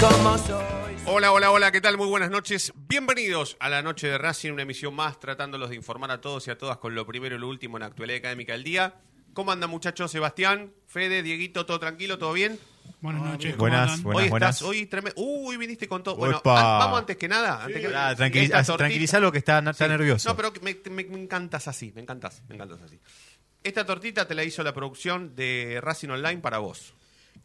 como soy. Hola, hola, hola, ¿qué tal? Muy buenas noches. Bienvenidos a la noche de Racing, una emisión más tratándolos de informar a todos y a todas con lo primero y lo último en la actualidad académica del día. ¿Cómo andan muchachos? Sebastián, Fede, Dieguito, ¿todo tranquilo? ¿todo bien? Buenas noches. ¿cómo Buenas, andan? buenas, hoy buenas. estás, hoy tremendo. Uy, viniste con todo. Bueno, an- vamos antes que nada. Antes que Ah, tranquiliza, que está, está Sí. nervioso. No, pero me, me- me encantas así, me encantas, me encantas así. Esta tortita te la hizo la producción de Racing Online para vos.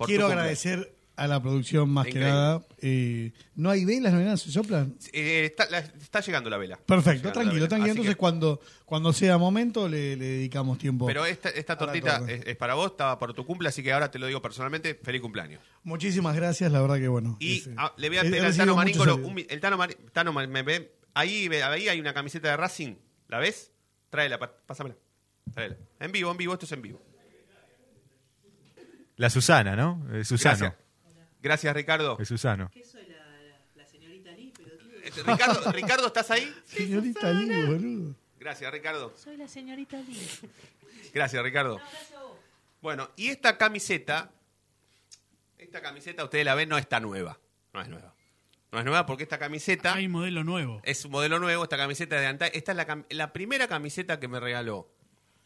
Quiero agradecer a la producción más Increíble. que nada. Eh, ¿No hay velas, no hay nada? ¿Se soplan? Eh, está, la- está llegando la vela. Está Perfecto, la tranquilo, vela. tranquilo. Así Entonces, que- cuando, cuando sea momento, le, le dedicamos tiempo. Pero esta, esta tortita torta. es, es para vos, estaba por tu cumple, así que ahora te lo digo personalmente, feliz cumpleaños. Muchísimas gracias, la verdad que bueno. Y ah, le voy a he- he pedir al recibido Tano muchos Maríncolo, saludos. un mi- el Tano, Mari- Tano Ma- me ve, ahí, ve- ahí hay una camiseta de Racing, ¿la ves? Tráela, pa- pásamela. Tráela. En vivo, en vivo, esto es en vivo. La Susana, ¿no? Eh, Susano. Gracias. Gracias, Ricardo. Es Susano. Eh, Ricardo, Ricardo, ¿estás ahí? Señorita Lee, boludo. Gracias, Ricardo. Soy la señorita Lee. Gracias, Ricardo. Bueno, y esta camiseta, esta camiseta, ustedes la ven, no está nueva. No es nueva. No es nueva porque esta camiseta Hay modelo nuevo. es un modelo nuevo, esta camiseta de antaño. Esta es la, la primera camiseta que me regaló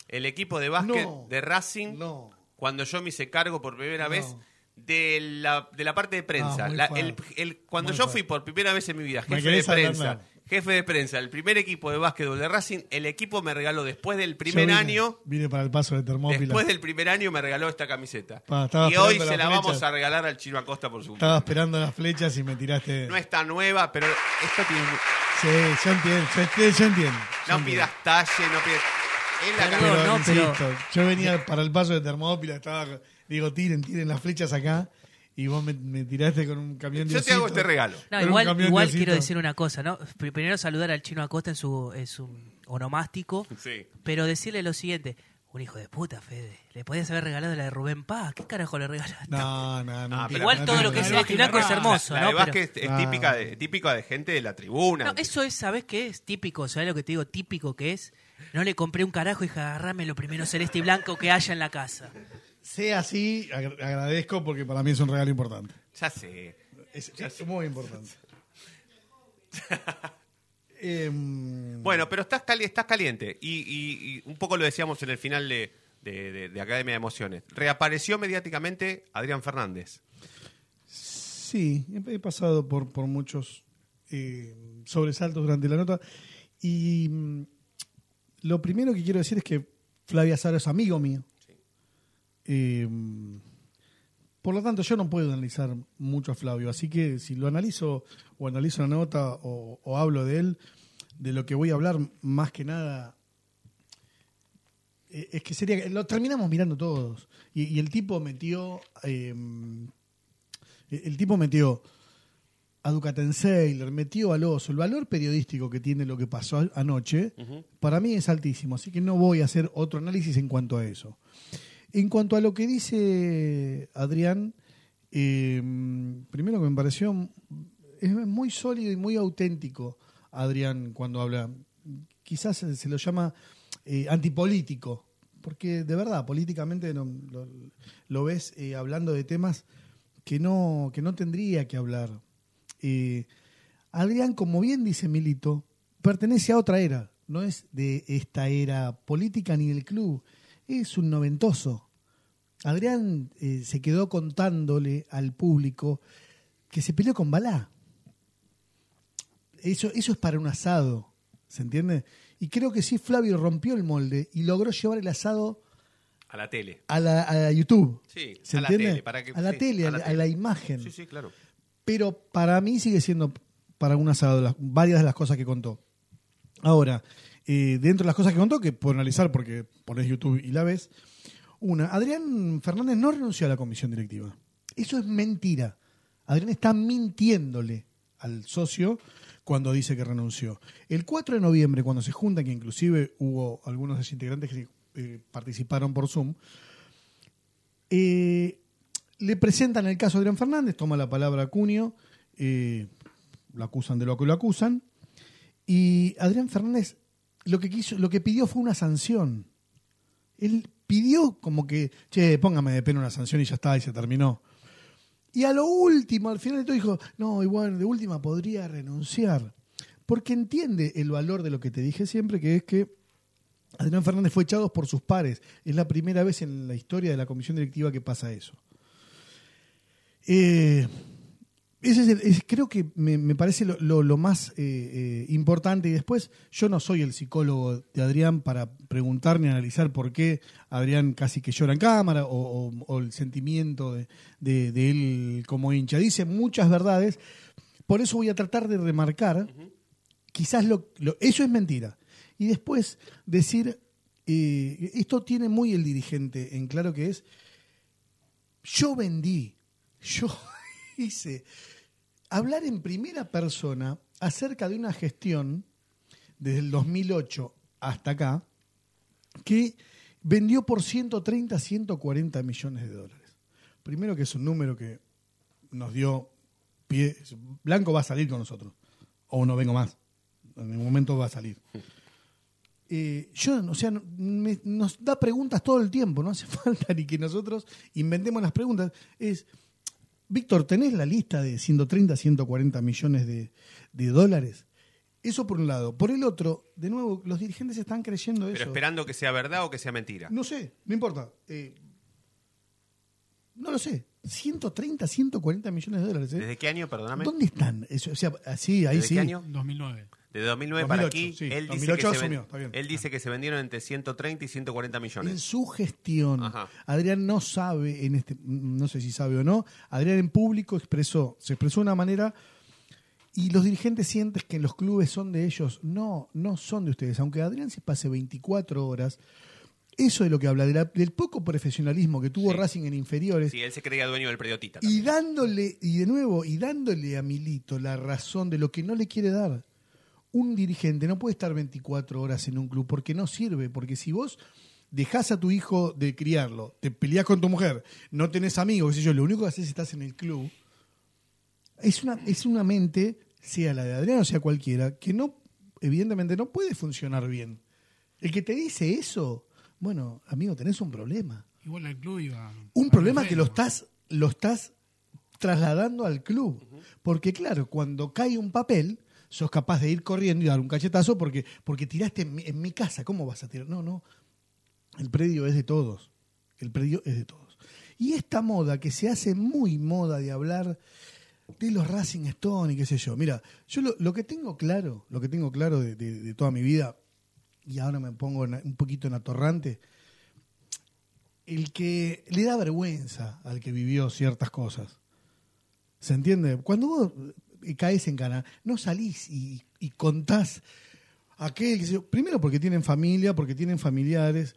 el equipo de básquet No. de Racing No. cuando yo me hice cargo por primera No. vez de la, de la parte de prensa. Ah, muy La- fuerte. el- el- cuando Muy yo fuerte. fui por primera vez en mi vida jefe de prensa, jefe de prensa, el primer equipo de básquetbol de Racing, el equipo me regaló después del primer vine- año Vine para el paso de Termópila. Después del primer año me regaló esta camiseta. Pa, y hoy se la vamos a regalar al Chino Acosta por su Estaba esperando las flechas y me tiraste. No está nueva, pero esto tiene... Sí, yo entiendo. Yo, entiendo, yo entiendo. yo No entiendo. pidas talle, no pidas... Es la. Pero, no, pero- insisto, yo venía para el paso de Termópila, estaba, digo, tiren, tiren las flechas acá, y vos me, me tiraste con un camión de Yo te hago este regalo. No, igual, igual de quiero decir una cosa, ¿no? Pr- Primero saludar al chino Acosta en su, en su onomástico, Sí. pero decirle lo siguiente. Un hijo de puta, Fede. Le podías haber regalado la de Rubén Paz. ¿Qué carajo le regalaste? No, no, no. Ah, Igual no todo lo que es La el blanco es hermoso, la ¿no? de Pero- es típica de, típica de gente de la tribuna. No, eso es, ¿sabes qué es? Típico, ¿sabes lo que te digo? Típico que es. No le compré un carajo y dije, agarrame lo primero celeste y blanco que haya en la casa. Sea así, agra- agradezco porque para mí es un regalo importante. Ya sé. Es, es muy importante. Em, Bueno, pero estás, cali- estás caliente. Y, y- y un poco lo decíamos en el final de, de- de- de Academia de Emociones. Reapareció mediáticamente Adrián Fernández. Sí, he, he pasado por, por muchos eh, sobresaltos durante la nota. Y mm, lo primero que quiero decir es que Flavia Sara es amigo mío. Eh, por lo tanto, yo no puedo analizar mucho a Flavio. Así que si lo analizo o analizo la nota o, o hablo de él, de lo que voy a hablar, más que nada, eh, es que sería. Lo terminamos mirando todos. Y, y el tipo metió. eh, el tipo metió a Ducatenseiler, metió al oso. El valor periodístico que tiene lo que pasó anoche, para mí es altísimo. Así que no voy a hacer otro análisis en cuanto a eso. En cuanto a lo que dice Adrián, eh, primero que me pareció es muy sólido y muy auténtico Adrián cuando habla. Quizás se, lo llama eh, antipolítico, porque de verdad, políticamente no- lo, lo ves eh, hablando de temas que no, que no tendría que hablar. Eh, Adrián, como bien dice Milito, pertenece a otra era, no es de esta era política ni del club, es un noventoso. Adrián eh, se quedó contándole al público que se peleó con Balá. Eso, eso es para un asado, ¿se entiende? Y creo que sí, Flavio rompió el molde y logró llevar el asado A la tele. a la, a la YouTube. Sí, ¿Se a la entiende? tele, para que- a la sí, tele, a la la, tele. a la imagen. Sí, sí, claro. Pero para mí sigue siendo para un asado las, varias de las cosas que contó. Ahora, eh, dentro de las cosas que contó, que puedo analizar porque pones YouTube y la ves, una, Adrián Fernández no renunció a la comisión directiva. Eso es mentira. Adrián está mintiéndole al socio cuando dice que renunció. El 4 de noviembre, cuando se juntan, que inclusive hubo algunos desintegrantes que eh, participaron por Zoom, eh, le presentan el caso a Adrián Fernández, toma la palabra Cunio, lo acusan de lo que lo acusan, y Adrián Fernández lo que quiso, lo que pidió fue una sanción. Él pidió como que, che, póngame de pena una sanción y ya está, y se terminó. Y a lo último, al final de todo dijo, no, igual de última podría renunciar. Porque entiende el valor de lo que te dije siempre, que es que Adrián Fernández fue echado por sus pares. Es la primera vez en la historia de la comisión directiva que pasa eso. Eh, ese es el- es- creo que me, me parece lo, lo- lo más eh, eh, importante. Y después, yo no soy el psicólogo de Adrián para preguntar ni analizar por qué Adrián casi que llora en cámara o, o- o el sentimiento de, de- de él como hincha. Dice muchas verdades. Por eso voy a tratar de remarcar, quizás lo, lo- eso es mentira. Y después decir, eh, esto tiene muy el dirigente en claro que es, yo vendí, yo hice, hablar en primera persona acerca de una gestión desde el 2008 hasta acá que vendió por 130, 140 millones de dólares. Primero que es un número que nos dio pie, Blanco va a salir con nosotros, o no vengo más, en el momento va a salir. Eh, yo, o sea, nos da preguntas todo el tiempo, no hace falta ni que nosotros inventemos las preguntas. Es, Víctor, ¿tenés la lista de 130, 140 millones de, de dólares? Eso por un lado. Por el otro, de nuevo, los dirigentes están creyendo Pero eso. esperando que sea verdad o que sea mentira. No sé, no importa. Eh, no lo sé. 130, 140 millones de dólares. ¿eh? ¿Desde qué año, perdóname? ¿Dónde están? Eso, o sea, así, ahí ¿Desde sí. qué año? 2009. De 2009 para 2008, aquí, sí. él, dice 2008 que se ven- asumió, está bien. él dice que se vendieron entre 130 y 140 En millones. su gestión, Ajá. Adrián no sabe, en este, no sé si sabe o no, Adrián en público expresó, se expresó de una manera y los dirigentes sienten que los clubes son de ellos. No, no son de ustedes. Aunque Adrián se pase 24 horas, eso es lo que habla, de la- del poco profesionalismo que tuvo Sí. Racing en inferiores. Sí, él se creía dueño del predio Tita. Y dándole, y de nuevo, y dándole a Milito la razón de lo que no le quiere dar. Un dirigente no puede estar 24 horas en un club porque no sirve, porque si vos dejás a tu hijo de criarlo, te peleás con tu mujer, no tenés amigos, qué sé yo, lo único que haces es estás en el club, es una, es una mente, sea la de Adriano o sea cualquiera, que no, evidentemente no puede funcionar bien. El que te dice eso, bueno, amigo, tenés un problema Igual el club iba. un problema que lo estás, lo estás trasladando al club. Porque claro, cuando cae un papel, sos capaz de ir corriendo y dar un cachetazo porque, porque tiraste en mi, en mi casa. ¿Cómo vas a tirar? No, no. El predio es de todos. El predio es de todos. Y esta moda que se hace muy moda de hablar de los Racing Stone y qué sé yo. Mira, yo lo, que tengo claro, lo que tengo claro de, toda mi vida, y ahora me pongo un poquito en atorrante, el que le da vergüenza al que vivió ciertas cosas. ¿Se entiende? Cuando vos caes en cana, no salís y, y contás aquel que primero porque tienen familia, porque tienen familiares,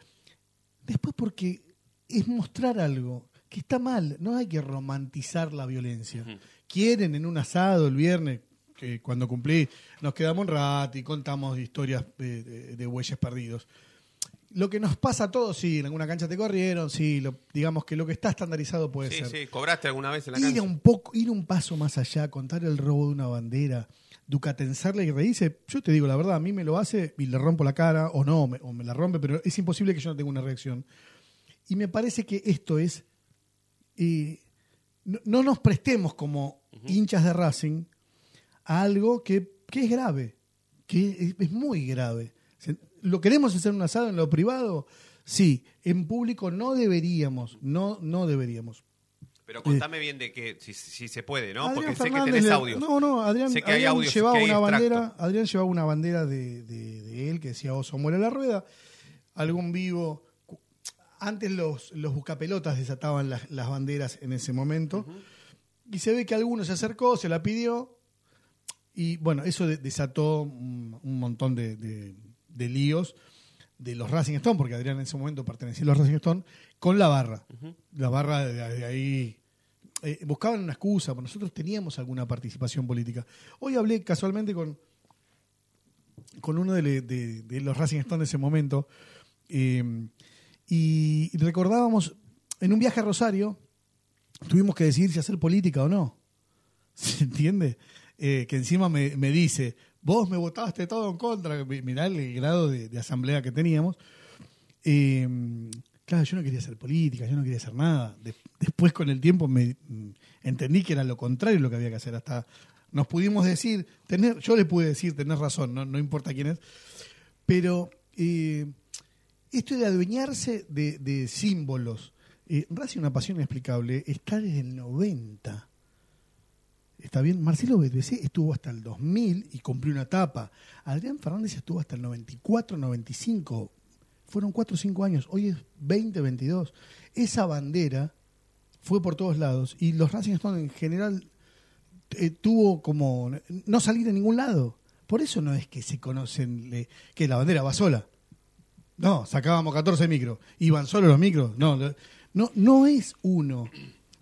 después porque es mostrar algo que está mal, no hay que romantizar la violencia. quieren en un asado el viernes, que cuando cumplí, nos quedamos un rato y contamos historias de, de- de bueyes perdidos. Lo que nos pasa a todos, sí, en alguna cancha te corrieron, sí, lo- digamos que lo que está estandarizado puede Sí, ser. sí, ¿cobraste alguna vez en la ir cancha? un poco, ir un paso más allá, contar el robo de una bandera, ducatensarle y reírse, yo te digo la verdad, a mí me lo hace y le rompo la cara, o no, me- o me la rompe, pero es imposible que yo no tenga una reacción. Y me parece que esto es. eh, no, no nos prestemos como hinchas de Racing a algo que, que es grave, que es, es muy grave. ¿Lo queremos hacer un asado en lo privado? Sí, en público no deberíamos, no, no deberíamos. Pero contame bien de que si, si se puede, ¿no? Adrián Porque sé que tenés audios. No, no, Adrián, Sé que hay Adrián audios, llevaba que hay una bandera, Adrián llevaba una bandera de, de- de él que decía Oso muere la rueda. Algún vivo. Antes los, los buscapelotas desataban las, las banderas en ese momento. Y se ve que alguno se acercó, se la pidió. Y bueno, eso de- desató un, un montón de, de- líos de los Racing Stone, porque Adrián en ese momento pertenecía a los Racing Stone, con la barra. La barra de, de ahí eh, buscaban una excusa, porque nosotros teníamos alguna participación política. Hoy hablé casualmente con, con uno de, le- de- de los Racing Stone de ese momento eh, y recordábamos, en un viaje a Rosario, tuvimos que decidir si hacer política o no. ¿Se entiende? Eh, que encima me, me dice, vos me votaste todo en contra, Mi- mirá el grado de, asamblea que teníamos. Claro, yo no quería hacer política, yo no quería hacer nada. De- después con el tiempo me mm, entendí que era lo contrario lo que había que hacer. Hasta nos pudimos decir, tener, yo le pude decir, tenés razón, no, no importa quién es, pero eh, esto de adueñarse de, de símbolos, eh, Racing una pasión inexplicable, está desde el 90. Está bien, Marcelo BBC estuvo hasta el 2000 y cumplió una etapa. Adrián Fernández estuvo hasta el 94, 95. Fueron 4 o 5 años. Hoy es 20, 22. Esa bandera fue por todos lados y los Racing Stone en general eh, tuvo como no salir a ningún lado. Por eso no es que se conocen que la bandera va sola. No, sacábamos 14 micros. ¿Iban solo los micros? No, no, no es uno.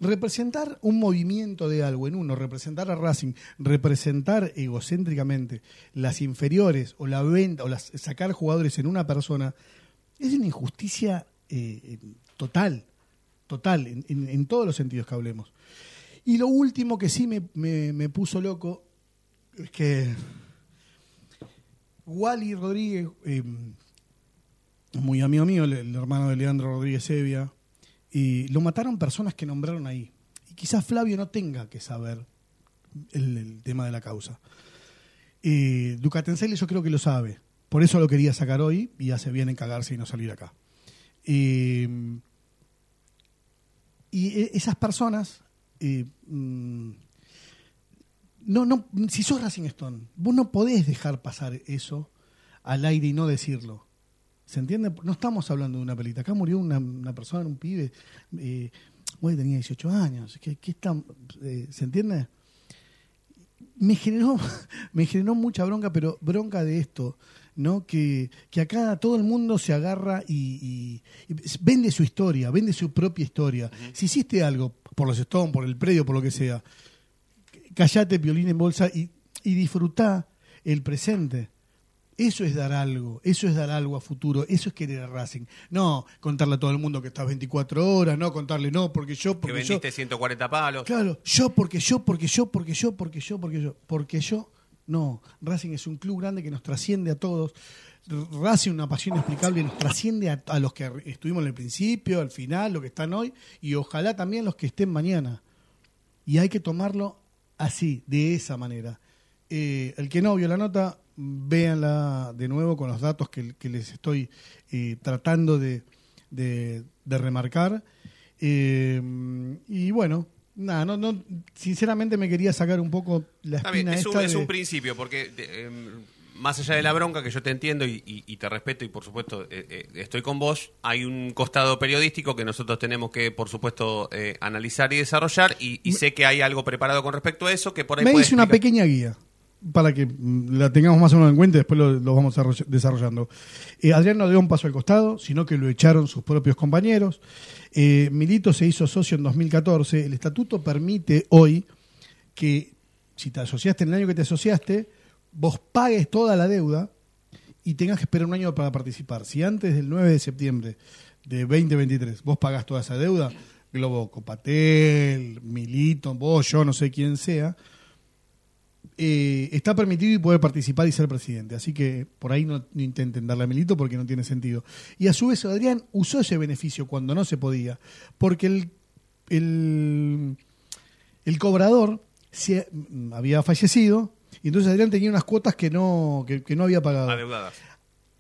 Representar un movimiento de algo en uno, representar a Racing, representar egocéntricamente las inferiores o la venta o las, sacar jugadores en una persona, es una injusticia eh, total, total, en, todos los sentidos que hablemos. Y lo último que sí me, puso loco es que Wally Rodríguez, eh, muy amigo mío, el, el hermano de Leandro Rodríguez Evia, y lo mataron personas que nombraron ahí. Y quizás Flavio no tenga que saber el, tema de la causa. Eh, yo creo que lo sabe. Por eso lo quería sacar hoy y hace bien en cagarse y no salir acá. Y e- esas personas, eh, mm, no, no, si sos Racing Stone, vos no podés dejar pasar eso al aire y no decirlo. ¿Se entiende? No estamos hablando de una pelita. Acá murió una, una persona, un pibe, eh, hoy tenía 18 años. ¿Qué, qué está, eh, ¿Se entiende? Me generó, me generó mucha bronca, pero bronca de esto, ¿no? Que, que acá todo el mundo se agarra y, y- y vende su historia, vende su propia historia. Si hiciste algo por los Stones, por el predio, por lo que sea, callate, violín en bolsa y, y disfrutá el presente. Eso es dar algo, eso es dar algo a futuro, eso es querer a Racing. No contarle a todo el mundo que estás 24 horas, no contarle no, porque yo, Que porque yo. vendiste 140 palos. Claro, yo, porque yo, porque yo, porque yo, porque yo, porque yo, porque yo. No, Racing es un club grande que nos trasciende a todos. Racing, una pasión inexplicable, nos trasciende a, a los que estuvimos en el principio, al final, los que están hoy, y ojalá también los que estén mañana. Y hay que tomarlo así, de esa manera. Eh, el que no vio la nota, véanla de nuevo con los datos que, que les estoy eh, tratando de, de- de remarcar. Eh, y bueno, nada, no, no, sinceramente me quería sacar un poco la espina es un, esta es de- un principio, porque de- em, más allá de la bronca, que yo te entiendo y, y- y te respeto y por supuesto eh, eh, estoy con vos, hay un costado periodístico que nosotros tenemos que por supuesto eh, analizar y desarrollar y, y sé que hay algo preparado con respecto a eso que por ahí me hice una pequeña guía para que mm, la tengamos más o menos en cuenta y después lo, vamos desarroll- desarrollando. Eh, Adrián no dio un paso al costado, sino que lo echaron sus propios compañeros. Eh, Milito se hizo socio en 2014. El estatuto permite hoy que si te asociaste en el año que te asociaste, vos pagues toda la deuda y tengas que esperar un año para participar. Si antes del 9 de septiembre de 2023 vos pagás toda esa deuda, Globo Copatel, Milito, vos, yo, no sé quién sea, eh, está permitido y puede participar y ser presidente. Así que por ahí no, no intenten darle a Milito porque no tiene sentido. Y a su vez Adrián usó ese beneficio cuando no se podía, porque el, el, el cobrador se, había fallecido y entonces Adrián tenía unas cuotas que no, que, que no había pagado. Adeudadas.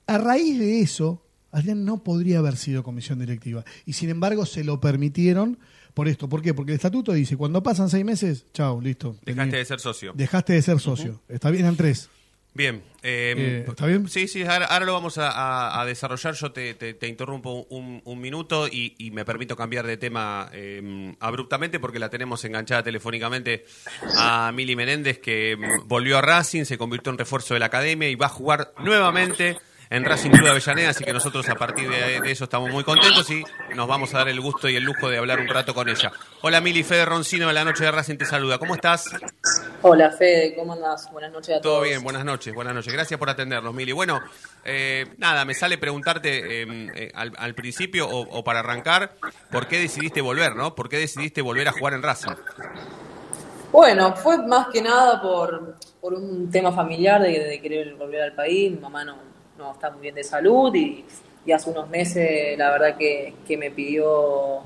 A raíz de eso, Adrián no podría haber sido comisión directiva. Y sin embargo se lo permitieron por esto. ¿Por qué? Porque el estatuto dice, cuando pasan seis meses, chao, listo. Dejaste de ser socio. Dejaste de ser socio. Está bien, eran tres. Bien. eh, Eh, ¿está bien? Sí, sí, ahora, ahora lo vamos a, a- a desarrollar. Yo te, te- te interrumpo un, un minuto y, y me permito cambiar de tema eh, abruptamente porque la tenemos enganchada telefónicamente a Mili Menéndez que mm, volvió a Racing, se convirtió en refuerzo de la academia y va a jugar nuevamente en Racing Club de Avellaneda, así que nosotros a partir de, de eso estamos muy contentos y nos vamos a dar el gusto y el lujo de hablar un rato con ella. Hola Mili, Fede Roncino de la Noche de Racing te saluda. ¿Cómo estás? Hola Fede, ¿cómo andás? Buenas noches a todos. Todo bien, buenas noches, buenas noches. Gracias por atendernos, Mili. Bueno, eh, nada, me sale preguntarte eh, eh, al, al principio o, o para arrancar, ¿por qué decidiste volver, no? ¿Por qué decidiste volver a jugar en Racing? Bueno, fue más que nada por, por un tema familiar de, de querer volver al país. Mi mamá no, no está muy bien de salud y, hace unos meses la verdad que, que me pidió,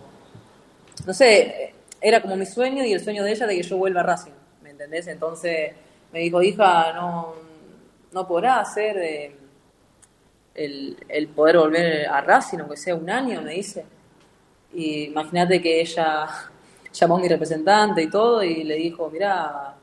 no sé, era como mi sueño y el sueño de ella de que yo vuelva a Racing, ¿me entendés? Entonces me dijo, hija, no, no podrás hacer eh, el, el poder volver a Racing, aunque sea un año, me dice. Y imagínate que ella llamó a mi representante y todo y le dijo, mirá,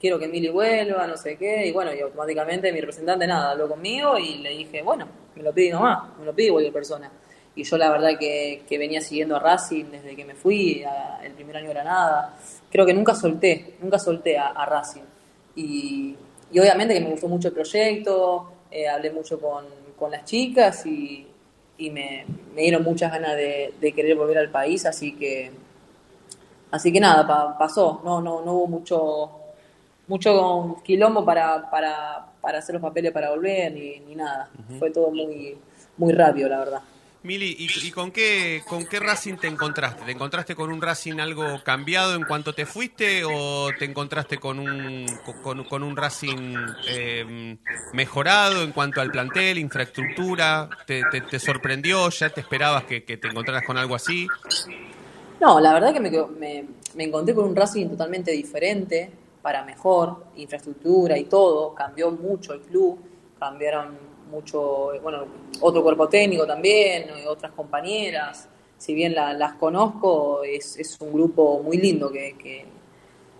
quiero que Mili vuelva, no sé qué. Y bueno, y automáticamente mi representante nada, habló conmigo y le dije, bueno, me lo pide nomás, me lo pide cualquier persona. Y yo la verdad que, que venía siguiendo a Racing desde que me fui, a- el primer año era nada. Creo que nunca solté, nunca solté a, a Racing. Y, y obviamente que me gustó mucho el proyecto, eh, hablé mucho con, con las chicas y, y me, me dieron muchas ganas de, de querer volver al país, así que así que nada, pa- pasó, no, no, no hubo mucho mucho quilombo para, para, para hacer los papeles para volver ni, ni nada. Fue todo muy, muy rápido, la verdad. Mili, ¿y, y con, qué, con qué Racing te encontraste? ¿Te encontraste con un Racing algo cambiado en cuanto te fuiste o te encontraste con un, con, con un Racing eh, mejorado en cuanto al plantel, infraestructura? ¿Te, te- te sorprendió? ¿Ya te esperabas que, que te encontraras con algo así? No, la verdad que me, quedo- me, me encontré con un Racing totalmente diferente, para mejor, infraestructura y todo, cambió mucho el club, cambiaron mucho, eh, bueno, otro cuerpo técnico también, eh, otras compañeras, si bien la- las conozco, es, un grupo muy lindo que, que,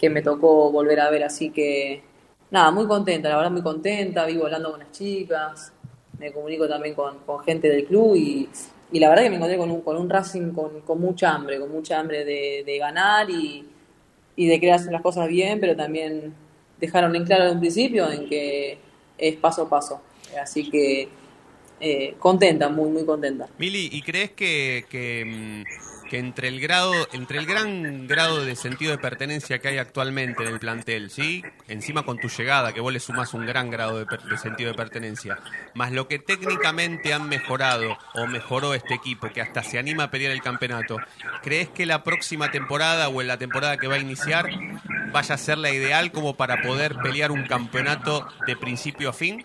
que me tocó volver a ver, así que nada, muy contenta, la verdad muy contenta, vivo hablando con las chicas, me comunico también con, con gente del club y, y la verdad que me encontré con un, con un Racing con, con mucha hambre, con mucha hambre de, de ganar y, y de querer hacer las cosas bien, pero también dejaron en claro de un principio en que es paso a paso. Así que eh, contenta, muy, muy contenta. Mili, ¿y crees que, que, mm, que entre el grado, entre el gran grado de sentido de pertenencia que hay actualmente en el plantel, ¿sí? Encima con tu llegada, que vos le sumás un gran grado de, de sentido de pertenencia, más lo que técnicamente han mejorado o mejoró este equipo, que hasta se anima a pelear el campeonato, ¿crees que la próxima temporada o en la temporada que va a iniciar vaya a ser la ideal como para poder pelear un campeonato de principio a fin?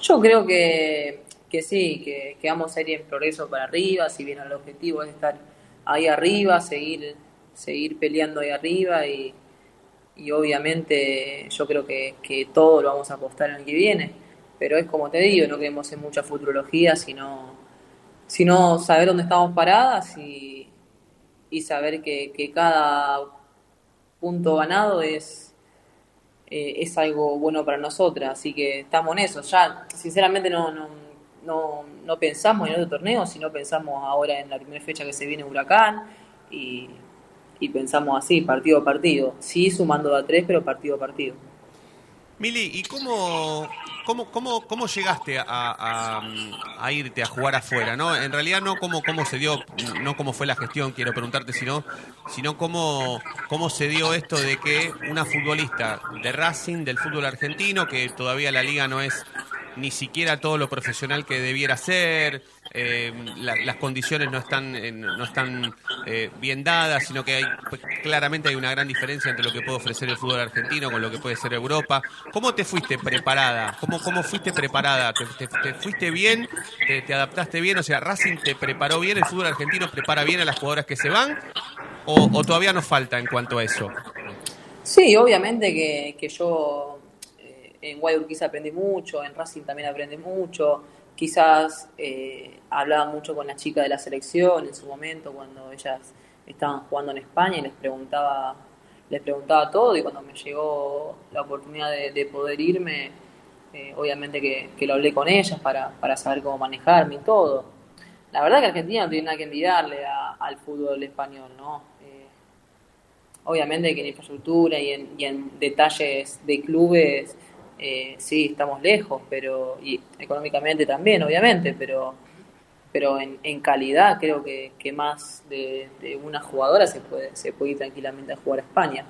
Yo creo que, que sí, que, que vamos a ir en progreso para arriba, si bien el objetivo es estar ahí arriba, seguir, seguir peleando ahí arriba y, y obviamente yo creo que, que todo lo vamos a apostar en el que viene. Pero es como te digo, no queremos en mucha futurología, sino, sino saber dónde estamos paradas y, y saber que, cada punto ganado es, eh, es algo bueno para nosotras, así que estamos en eso. Ya, sinceramente, no, no, no, pensamos en otro torneo, sino pensamos ahora en la primera fecha que se viene Huracán y, pensamos así, partido a partido. Sí, sumando a tres, pero partido a partido. Mili, ¿y cómo, cómo, cómo, cómo llegaste a irte a jugar afuera? ¿no? En realidad no cómo, cómo se dio, no cómo fue la gestión, quiero preguntarte, sino, sino cómo, cómo se dio esto de que una futbolista de Racing, del fútbol argentino, que todavía la liga no es ni siquiera todo lo profesional que debiera ser, eh, la- las condiciones no están eh, no están eh, bien dadas, sino que hay pues, claramente hay una gran diferencia entre lo que puede ofrecer el fútbol argentino con lo que puede ser Europa. ¿Cómo te fuiste preparada? ¿Cómo, cómo fuiste preparada? ¿Te, te- te fuiste bien? ¿Te, te adaptaste bien? O sea, ¿Racing te preparó bien? ¿El fútbol argentino prepara bien a las jugadoras que se van? ¿O, o todavía nos falta en cuanto a eso? Sí, obviamente que, que yo en Guayurquiza aprendí mucho, en Racing también aprendí mucho. Quizás eh, hablaba mucho con las chicas de la selección en su momento cuando ellas estaban jugando en España y les preguntaba, les preguntaba todo y cuando me llegó la oportunidad de, de poder irme, eh, obviamente que, que lo hablé con ellas para, para saber cómo manejarme y todo. La verdad que Argentina no tiene nada que envidiarle a- al fútbol español, ¿no? Eh, obviamente que en infraestructura y en, y en detalles de clubes eh, sí estamos lejos, pero y económicamente también, obviamente, pero pero en, en calidad creo que, que más de, de una jugadora se puede se puede ir tranquilamente a jugar a España,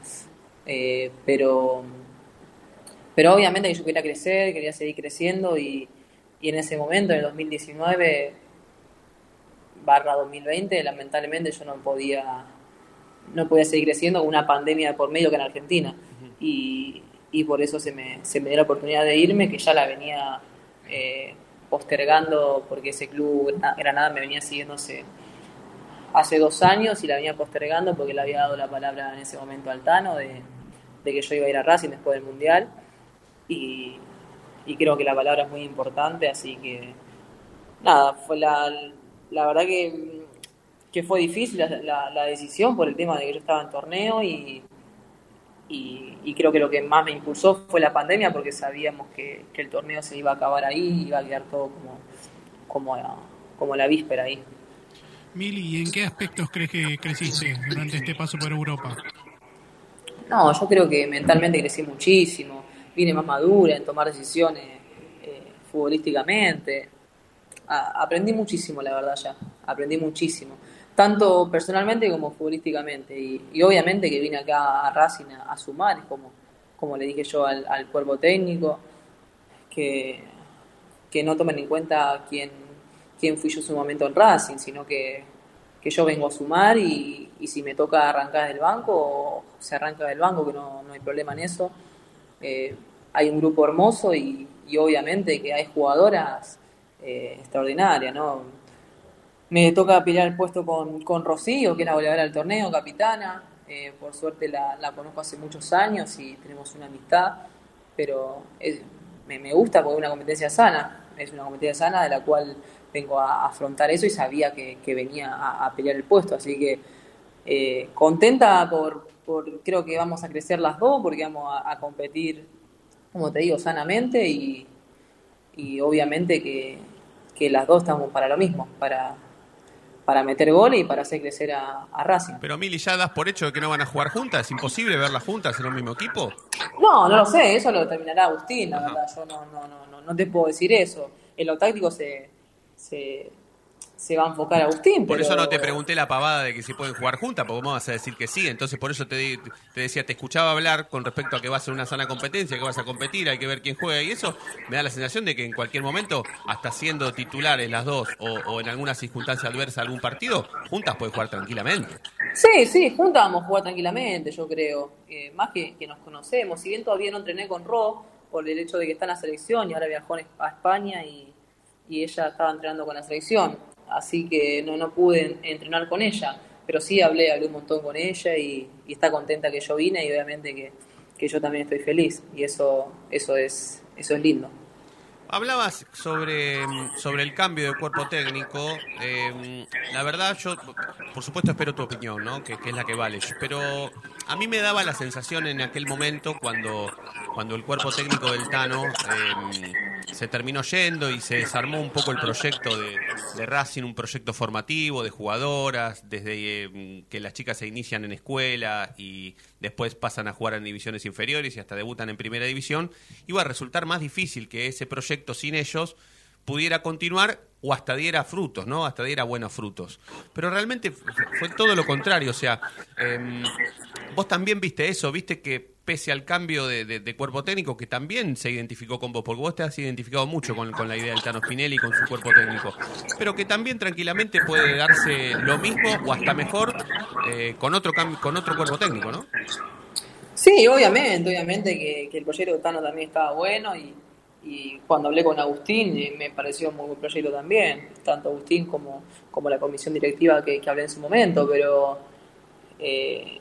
Eh, pero pero obviamente yo quería crecer, quería seguir creciendo y, y en ese momento, en el 2019 barra 2020, lamentablemente yo no podía no podía seguir creciendo con una pandemia de por medio que en Argentina. y, y por eso se me, se me dio la oportunidad de irme, que ya la venía eh, postergando porque ese club Grana- Granada me venía siguiendo hace, hace dos años y la venía postergando porque le había dado la palabra en ese momento al Tano de, de que yo iba a ir a Racing después del Mundial. Y, y creo que la palabra es muy importante, así que nada, fue la, la verdad que, que fue difícil la, la- la decisión por el tema de que yo estaba en torneo y, y, y creo que lo que más me impulsó fue la pandemia porque sabíamos que, que el torneo se iba a acabar ahí, iba a quedar todo como, como, la, como la víspera ahí. Mili, ¿y en qué aspectos crees que creciste durante este paso por Europa? No, yo creo que mentalmente crecí muchísimo, vine más madura en tomar decisiones eh, futbolísticamente. Aprendí muchísimo, la verdad, ya. Aprendí muchísimo. Tanto personalmente como futbolísticamente. Y, obviamente que vine acá a Racing a, a sumar, como, como le dije yo al, al cuerpo técnico, que, que no tomen en cuenta quién, quién fui yo en su momento en Racing, sino que, que yo vengo a sumar y, y si me toca arrancar del banco, se arranca del banco, que no, no hay problema en eso. Eh, hay un grupo hermoso y, y obviamente que hay jugadoras eh, extraordinarias, ¿no? Me toca pelear el puesto con, con Rocío, que es la goleadora del torneo, capitana. Eh, por suerte la, la conozco hace muchos años y tenemos una amistad, pero me, gusta porque es una competencia sana. Es una competencia sana de la cual vengo a, afrontar eso y sabía que, venía a, a pelear el puesto. Así que eh, contenta por, por, creo que vamos a crecer las dos porque vamos a, a competir, como te digo, sanamente y, y obviamente que, que las dos estamos para lo mismo, para, para meter goles y para hacer crecer a, a Racing. Pero Mili, ¿ya das por hecho de que no van a jugar juntas? ¿Es imposible verlas juntas en un mismo equipo? No, no lo sé, eso lo determinará Agustín, la verdad, yo no, no, no, no, no te puedo decir eso. En lo táctico se, se, se va a enfocar Agustín. Por pero- eso no te pregunté la pavada de que si pueden jugar juntas, porque vos vas a decir que sí. Entonces, por eso te, te decía, te escuchaba hablar con respecto a que va a ser una sana competencia, que vas a competir, hay que ver quién juega. Y eso me da la sensación de que en cualquier momento, hasta siendo titulares las dos o, o en alguna circunstancia adversa algún partido, juntas pueden jugar tranquilamente. Sí, sí, juntas vamos a jugar tranquilamente, yo creo. Eh, más que, que nos conocemos. Si bien todavía no entrené con Ro, por el hecho de que está en la selección y ahora viajó a España y, y ella estaba entrenando con la selección. Así que no, no pude en- entrenar con ella. Pero sí hablé, hablé un montón con ella y, está contenta que yo vine y obviamente que, yo también estoy feliz. Y eso, eso, es, eso es lindo. Hablabas sobre, sobre el cambio de cuerpo técnico. eh, la verdad, yo, por supuesto, espero tu opinión, ¿no? Que, que es la que vale. Pero a mí me daba la sensación en aquel momento, cuando, cuando el cuerpo técnico del Tano eh, se terminó yendo y se desarmó un poco el proyecto de, Racing, un proyecto formativo de jugadoras, desde eh, que las chicas se inician en escuela y después pasan a jugar en divisiones inferiores y hasta debutan en primera división, iba a resultar más difícil que ese proyecto sin ellos pudiera continuar o hasta diera frutos, ¿no? Hasta diera buenos frutos. Pero realmente fu- fue todo lo contrario, o sea, em, vos también viste eso, viste que pese al cambio de, cuerpo técnico, que también se identificó con vos, porque vos te has identificado mucho con, con la idea del Tano Spinelli y con su cuerpo técnico, pero que también tranquilamente puede darse lo mismo o hasta mejor eh, con otro con otro cuerpo técnico, ¿no? Sí, obviamente, obviamente que, que el proyecto de Tano también estaba bueno y, y cuando hablé con Agustín eh, me pareció muy buen proyecto también, tanto Agustín como, como la comisión directiva que, que hablé en su momento, pero eh,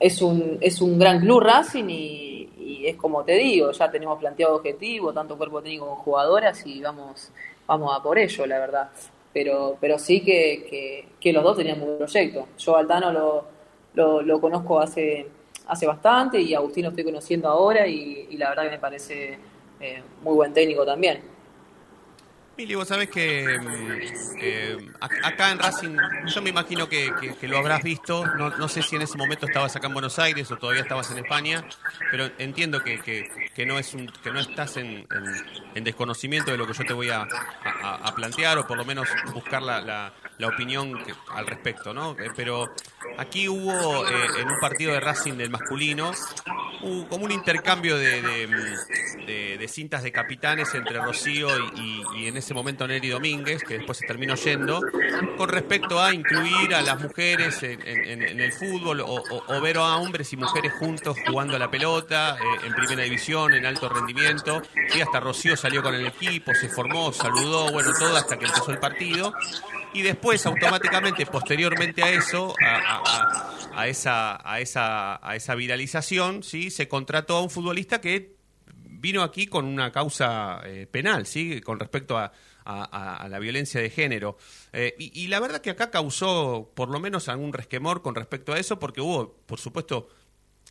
es, un, es un gran club Racing y, y es como te digo, ya tenemos planteado objetivo, tanto cuerpo técnico como jugadoras y vamos, vamos a por ello, la verdad. Pero, pero sí que, que, que los dos tenían muy buen proyecto. Yo al Tano lo, lo, conozco hace, hace bastante y Agustín lo estoy conociendo ahora y, y la verdad que me parece eh, muy buen técnico también. Mili, vos sabés que mm, eh, ac- acá en Racing, yo me imagino que, lo habrás visto, no, sé si en ese momento estabas acá en Buenos Aires o todavía estabas en España, pero entiendo que, que- no, es un, que no estás en, en- en desconocimiento de lo que yo te voy a, a- plantear o por lo menos buscar la, la- la opinión al respecto, ¿no? Eh, pero aquí hubo eh, en un partido de Racing del masculino, hubo como un intercambio mm, de- de cintas de capitanes entre Rocío y- y en ese momento Neri Domínguez, que después se terminó yendo, con respecto a incluir a las mujeres en, el fútbol o, o- o ver a hombres y mujeres juntos jugando a la pelota eh, en primera división, en alto rendimiento. Y hasta Rocío salió con el equipo, se formó, saludó, bueno, todo hasta que empezó el partido. Y después, automáticamente, posteriormente a eso, a- a esa, a, esa, a esa viralización, ¿sí? se contrató a un futbolista que vino aquí con una causa eh, penal, ¿sí? Con respecto a, la violencia de género. Eh, y, la verdad que acá causó por lo menos algún resquemor con respecto a eso, porque hubo, por supuesto,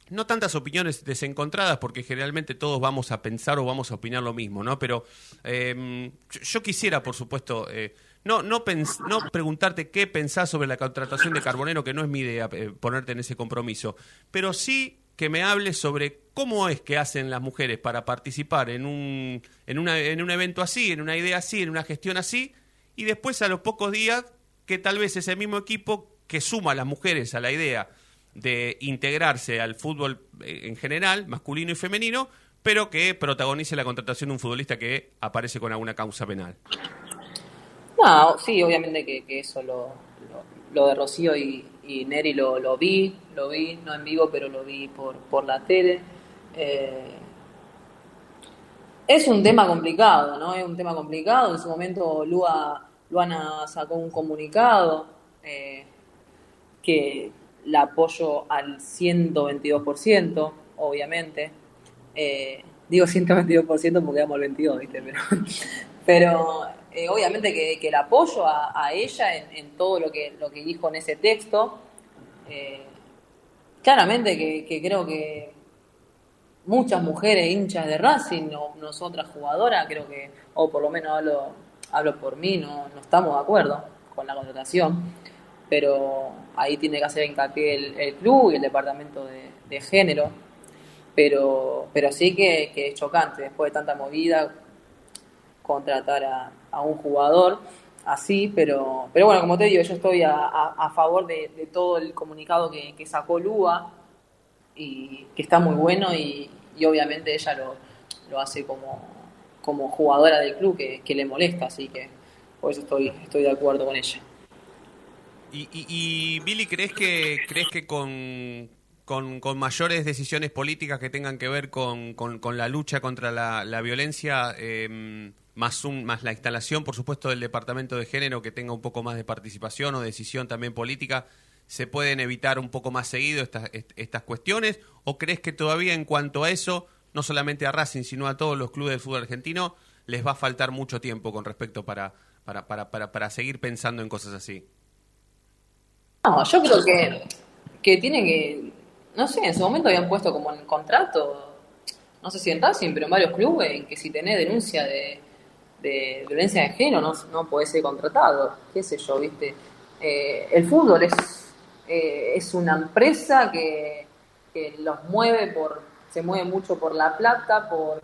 no tantas opiniones desencontradas, porque generalmente todos vamos a pensar o vamos a opinar lo mismo, ¿no? Pero eh, yo, quisiera, por supuesto, eh, no, no, no preguntarte qué pensás sobre la contratación de Carbonero, que no es mi idea ponerte en ese compromiso, pero sí que me hables sobre cómo es que hacen las mujeres para participar en un, en, una, en un evento así, en una idea así, en una gestión así, y después a los pocos días que tal vez ese mismo equipo que suma a las mujeres a la idea de integrarse al fútbol eh, en general, masculino y femenino, pero que protagonice la contratación de un futbolista que aparece con alguna causa penal. No, sí, obviamente que, que eso lo, lo de Rocío y, y Neri lo, lo vi, lo vi, no en vivo, pero lo vi por, por la tele. Eh, es un tema complicado, ¿no? Es un tema complicado. En su momento Lua, Luana sacó un comunicado eh, que la apoyo al 122%, obviamente. Eh, digo 122% porque damos el 22, ¿viste? Pero, pero eh, obviamente que, el apoyo a, ella en, todo lo que, lo que dijo en ese texto. Eh, claramente que, creo que muchas mujeres hinchas de Racing, o nosotras jugadoras, creo que, o por lo menos hablo, hablo por mí, no, estamos de acuerdo con la contratación, pero ahí tiene que hacer hincapié el, el club y el departamento de, de género, pero, pero sí que, que, es chocante, después de tanta movida, contratar a, a un jugador así, pero, pero bueno, como te digo, yo estoy a, favor de, todo el comunicado que, sacó Lua, y que está muy bueno y, y obviamente ella lo, lo hace como, como jugadora del club que, que, le molesta, así que por eso estoy, estoy de acuerdo con ella. Y, y, y Billy, ¿crees que, crees que con, con, con, mayores decisiones políticas que tengan que ver con, con, la lucha contra la, la violencia, eh, más, un, más la instalación, por supuesto, del Departamento de Género que tenga un poco más de participación o decisión también política, se pueden evitar un poco más seguido estas, estas cuestiones? ¿O crees que todavía en cuanto a eso, no solamente a Racing, sino a todos los clubes del fútbol argentino, les va a faltar mucho tiempo con respecto para, para, para, para, para seguir pensando en cosas así? No, yo creo que, que tiene que, no sé, en su momento habían puesto como en contrato, no sé si en Racing, pero en varios clubes, en que si tenés denuncia de, de violencia de género no, no podés ser contratado, qué sé yo, viste. Eh, el fútbol es, eh, es una empresa que, que los mueve por, se mueve mucho por la plata, por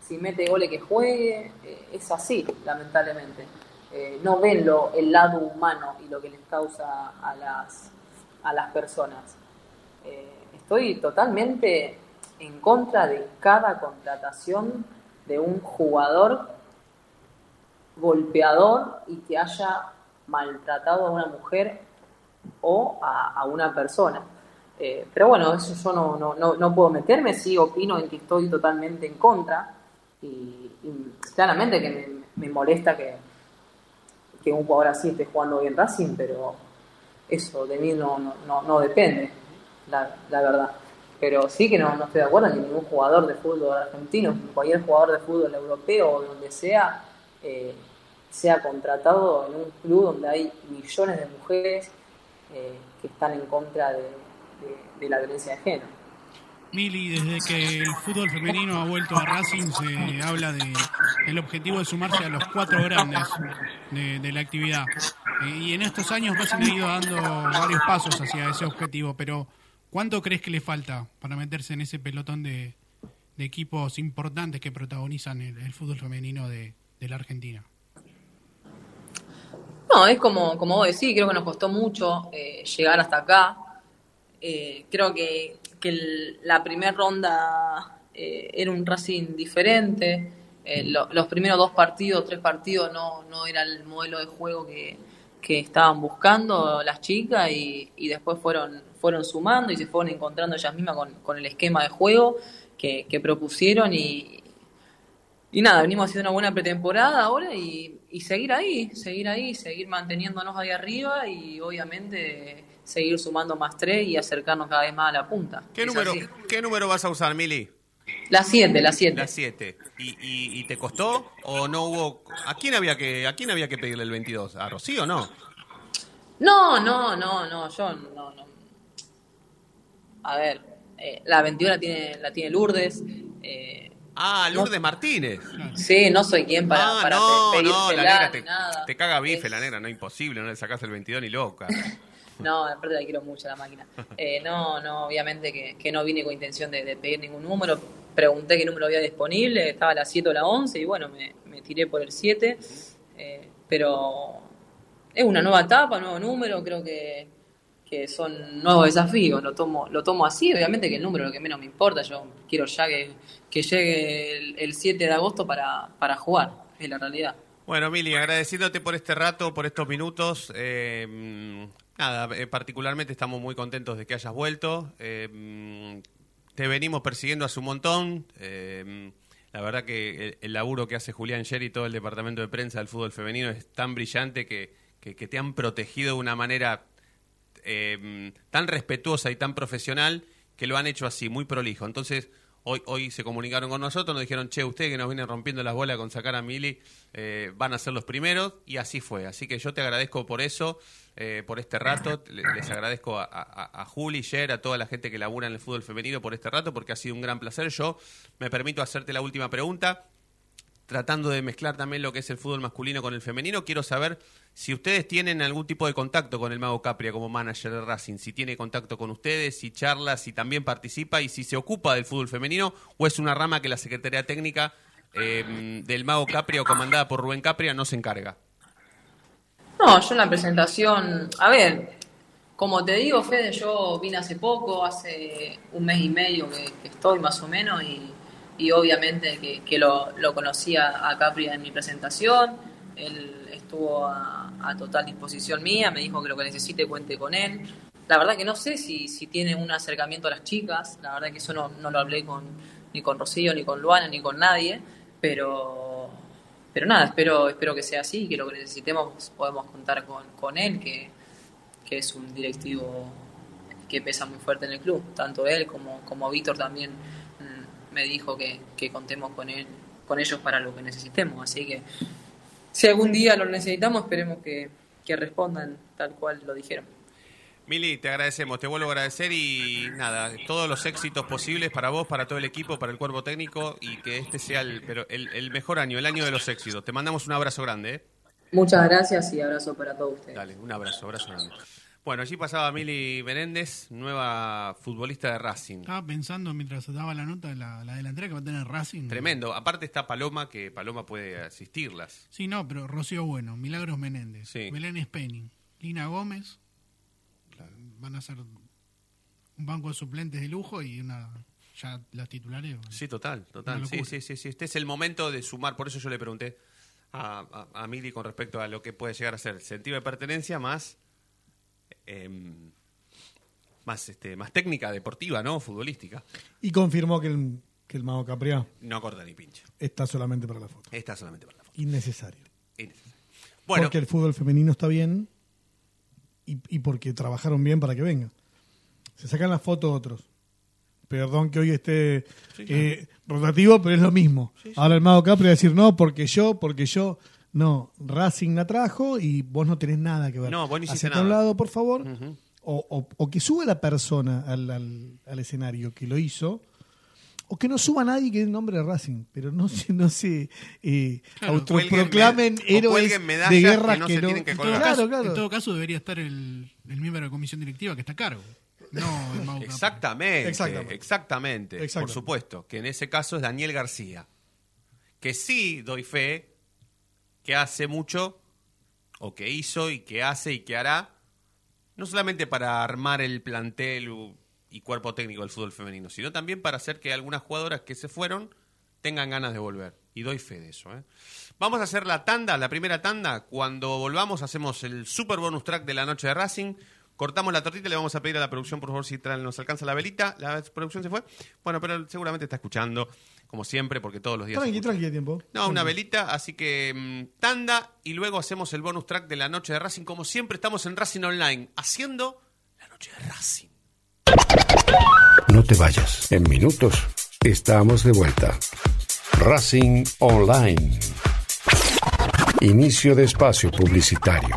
si mete goles que juegue, eh, es así, lamentablemente. Eh, no ven lo, el lado humano y lo que les causa a las, a las personas. Estoy totalmente en contra de cada contratación de un jugador golpeador y que haya maltratado a una mujer o a, una persona. Eh, pero bueno, eso yo no, no, no, no puedo meterme, sí opino en que estoy totalmente en contra y, claramente que me, molesta que, que un jugador así esté jugando bien Racing, pero eso de mí no, depende, la, la verdad. Pero sí que no, no estoy de acuerdo en que ningún jugador de fútbol argentino, cualquier jugador de fútbol europeo o donde sea, eh, sea contratado en un club donde hay millones de mujeres eh, que están en contra de, la violencia de género. Mili, desde que el fútbol femenino ha vuelto a Racing se habla de el objetivo de sumarse a los cuatro grandes de, la actividad. Eh, y en estos años Racing ha ido dando varios pasos hacia ese objetivo, pero ¿cuánto crees que le falta para meterse en ese pelotón de, de equipos importantes que protagonizan el, el fútbol femenino de, de la Argentina? No, es como, como vos decís, creo que nos costó mucho eh, llegar hasta acá. Eh, creo que, que la primera ronda eh, era un Racing diferente. Lo- los primeros dos partidos, tres partidos, no, no era el modelo de juego que, que estaban buscando las chicas y, y después fueron, fueron sumando y se fueron encontrando ellas mismas con, con el esquema de juego que, que propusieron y, y nada, venimos haciendo una buena pretemporada ahora y, y seguir ahí, seguir ahí, seguir manteniéndonos ahí arriba y obviamente seguir sumando más tres y acercarnos cada vez más a la punta. ¿Qué Es número, así. ¿Qué número vas a usar, Mili? La 7, la 7. La 7. ¿Y, y, y te costó o no hubo a quién había que a quién había que pedirle el 22? ¿A Rocío o no? No, no, no, no, yo no, no. A ver, eh, la 21 la tiene, la tiene Lourdes. eh, Ah, Lourdes Martínez. sí, no soy quien para, ah, para no, la negra te, nada. te caga bife, Es- la negra, no imposible, no le sacás el 22 ni loca. No, aparte la quiero mucho la máquina. Eh, no, no, obviamente que, que no vine con intención de, de pedir ningún número. Pregunté qué número había disponible, estaba la 7 o la 11 y bueno, me, me tiré por el 7. Eh, pero es una nueva etapa, nuevo número, creo que, que son nuevos desafíos. Lo tomo, lo tomo así, obviamente que el número es lo que menos me importa. Yo quiero ya que, que llegue el, el 7 de agosto para, para jugar, es la realidad. Bueno, Mili, agradeciéndote por este rato, por estos minutos. eh, nada, eh, particularmente estamos muy contentos de que hayas vuelto. eh, te venimos persiguiendo hace un montón. la verdad que el, laburo que hace Julián Sher y todo el departamento de prensa del fútbol femenino es tan brillante que- que te han protegido de una manera eh, tan respetuosa y tan profesional que lo han hecho así, muy prolijo. Entonces, hoy, hoy se comunicaron con nosotros, nos dijeron, che, ustedes que nos vienen rompiendo las bolas con sacar a Mili, eh, van a ser los primeros, y así fue. Así que yo te agradezco por eso, eh, por este rato, Le- les agradezco a, a, a Juli, Jer, a toda la gente que labura en el fútbol femenino por este rato, porque ha sido un gran placer. Yo me permito hacerte la última pregunta tratando de mezclar también lo que es el fútbol masculino con el femenino, quiero saber si ustedes tienen algún tipo de contacto con el Mago Capria como manager de Racing, si tiene contacto con ustedes, si charla, si también participa y si se ocupa del fútbol femenino o es una rama que la Secretaría Técnica eh, del Mago Capria o comandada por Rubén Capria no se encarga. No, yo en la presentación, a ver, como te digo, Fede, yo vine hace poco, hace un mes y medio que, que estoy más o menos y, y obviamente que, que lo, lo conocía a Capria en mi presentación, él estuvo a, total disposición mía, me dijo que lo que necesite cuente con él. La verdad que no sé si, si tiene un acercamiento a las chicas, la verdad que eso no, no lo hablé con, ni con Rocío, ni con Luana, ni con nadie, pero pero nada, espero, espero que sea así, que lo que necesitemos podemos contar con, con él, que, que es un directivo que pesa muy fuerte en el club. Tanto él como, como Víctor también me dijo que, que contemos con él, con ellos para lo que necesitemos. Así que si algún día lo necesitamos, esperemos que, que respondan tal cual lo dijeron. Mili, te agradecemos, te vuelvo a agradecer y nada, todos los éxitos posibles para vos, para todo el equipo, para el cuerpo técnico y que este sea el, pero el, el mejor año, el año de los éxitos. Te mandamos un abrazo grande. ¿eh? Muchas gracias y abrazo para todos ustedes. Dale, un abrazo, abrazo grande. Bueno, allí pasaba Mili Menéndez, nueva futbolista de Racing. Estaba pensando mientras daba la nota la, la delantera que va a tener Racing. Tremendo. Aparte está Paloma, que Paloma puede asistirlas. Sí, no, pero Rocío Bueno, Milagros Menéndez, Sí. Belén Spenning, Lina Gómez. Van a ser un banco de suplentes de lujo y una ya las titulares. Sí, total, total. Sí, sí, sí, sí. Este es el momento de sumar, por eso yo le pregunté a, a, a Mili con respecto a lo que puede llegar a ser sentido de pertenencia más em, más este más técnica deportiva, ¿no? Futbolística. Y confirmó que el, que el Mago Capria No corta ni pincha. está solamente para la foto. Está solamente para la foto. Innecesario. Innecesario. Bueno, Porque el fútbol femenino está bien y, y porque trabajaron bien para que venga. Se sacan la foto otros. Perdón que hoy esté eh, rotativo, pero es lo mismo. Ahora el Mago Capri va a decir, no, porque yo, porque yo. No, Racing la trajo y vos no tenés nada que ver. No, vos no hiciste Hacete a un nada. lado, por favor. O, o- o que suba la persona al, al- al escenario que lo hizo, o que no suba nadie que dé el nombre de Racing, pero no se, no se eh, Claro. autoproclamen héroes de que guerras no que se no. tienen que En todo, caso, claro. en todo caso debería estar el, el miembro de la comisión directiva que está a cargo. No el Mau Capri. Exactamente, Exactamente. exactamente, Por Exactamente. supuesto, que en ese caso es Daniel García. Que sí doy fe que hace mucho, o que hizo y que hace y que hará, no solamente para armar el plantel y cuerpo técnico del fútbol femenino, sino también para hacer que algunas jugadoras que se fueron tengan ganas de volver. Y doy fe de eso. ¿eh? Vamos a hacer la tanda, la primera tanda. Cuando volvamos hacemos el super bonus track de la noche de Racing. Cortamos la tortita le vamos a pedir a la producción, por favor, si nos alcanza la velita. La producción se fue. Bueno, pero seguramente está escuchando, como siempre, porque todos los días... Tranqui, tranqui de tiempo. No, una velita, así que mm, tanda y luego hacemos el bonus track de la noche de Racing. Como siempre, estamos en Racing Online, haciendo la noche de Racing. No te vayas. En minutos estamos de vuelta. Racing Online. Inicio de espacio publicitario.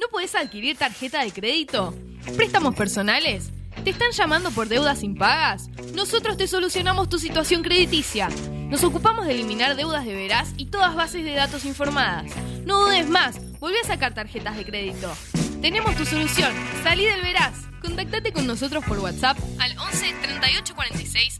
¿No podés adquirir tarjeta de crédito? ¿Préstamos personales? ¿Te están llamando por deudas impagas? Nosotros te solucionamos tu situación crediticia. Nos ocupamos de eliminar deudas de veraz y todas bases de datos informadas. No dudes más, volví a sacar tarjetas de crédito. Tenemos tu solución. Salí del veraz. Contactate con nosotros por WhatsApp al 11 38 46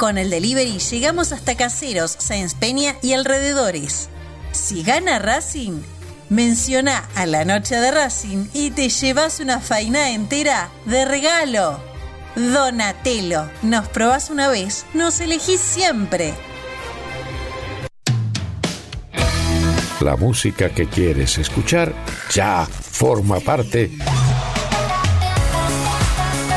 Con el delivery llegamos hasta Caseros, Sáenz Peña y alrededores. Si gana Racing, menciona a la noche de Racing y te llevas una faina entera de regalo. Donatello, nos probás una vez, nos elegís siempre. La música que quieres escuchar ya forma parte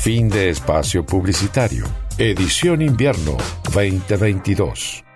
Fin de espacio publicitario. Edición invierno 2022.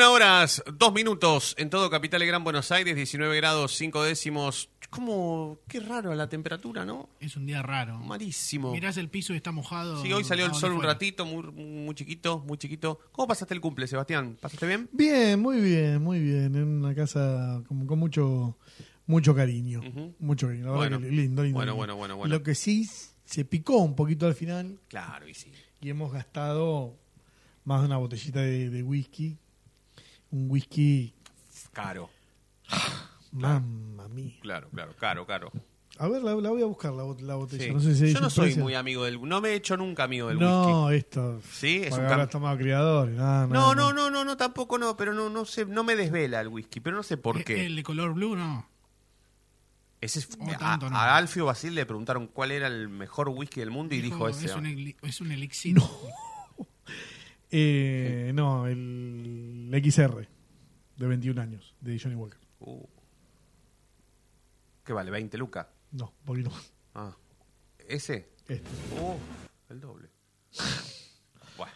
21 horas, 2 minutos en todo Capital y Gran Buenos Aires, 19 grados 5 décimos. Como, qué raro la temperatura, ¿no? Es un día raro. Malísimo. Mirás el piso y está mojado. Sí, hoy salió el sol un ratito, muy, muy chiquito, muy chiquito. ¿Cómo pasaste el cumple, Sebastián? ¿Pasaste bien? Bien, muy bien, muy bien. En una casa como con mucho mucho cariño. Mucho cariño. La verdad Bueno. que lindo, lindo. Bueno, bueno, bueno, bueno. Lo que sí se picó un poquito al final Claro, y sí. y hemos gastado más de una botellita de, de whisky. Un whisky, Caro. mamma mía. Claro, claro, caro, caro. A ver, la, la voy a buscar la, bot- la botella. Sí. No sé si Yo no soy precio. muy amigo del... No me he hecho nunca amigo del whisky. No, esto. Sí, es un cam- tomado criadores. No, No, no, no, no, no, tampoco no, pero no, no sé, no me desvela el whisky, pero no sé por Eh, qué. El de color blue, no. Ese es- Oh, a, tanto no. a Alfio Basil le preguntaron cuál era el mejor whisky del mundo y dijo ese. es, ¿no? un, es un elixir. Eh, no, el XR de 21 años de Johnny Walker. Uh. ¿Qué vale? ¿20 lucas? No, un poquito más. Ah. ¿Ese? Este. Uh, el doble. bueno,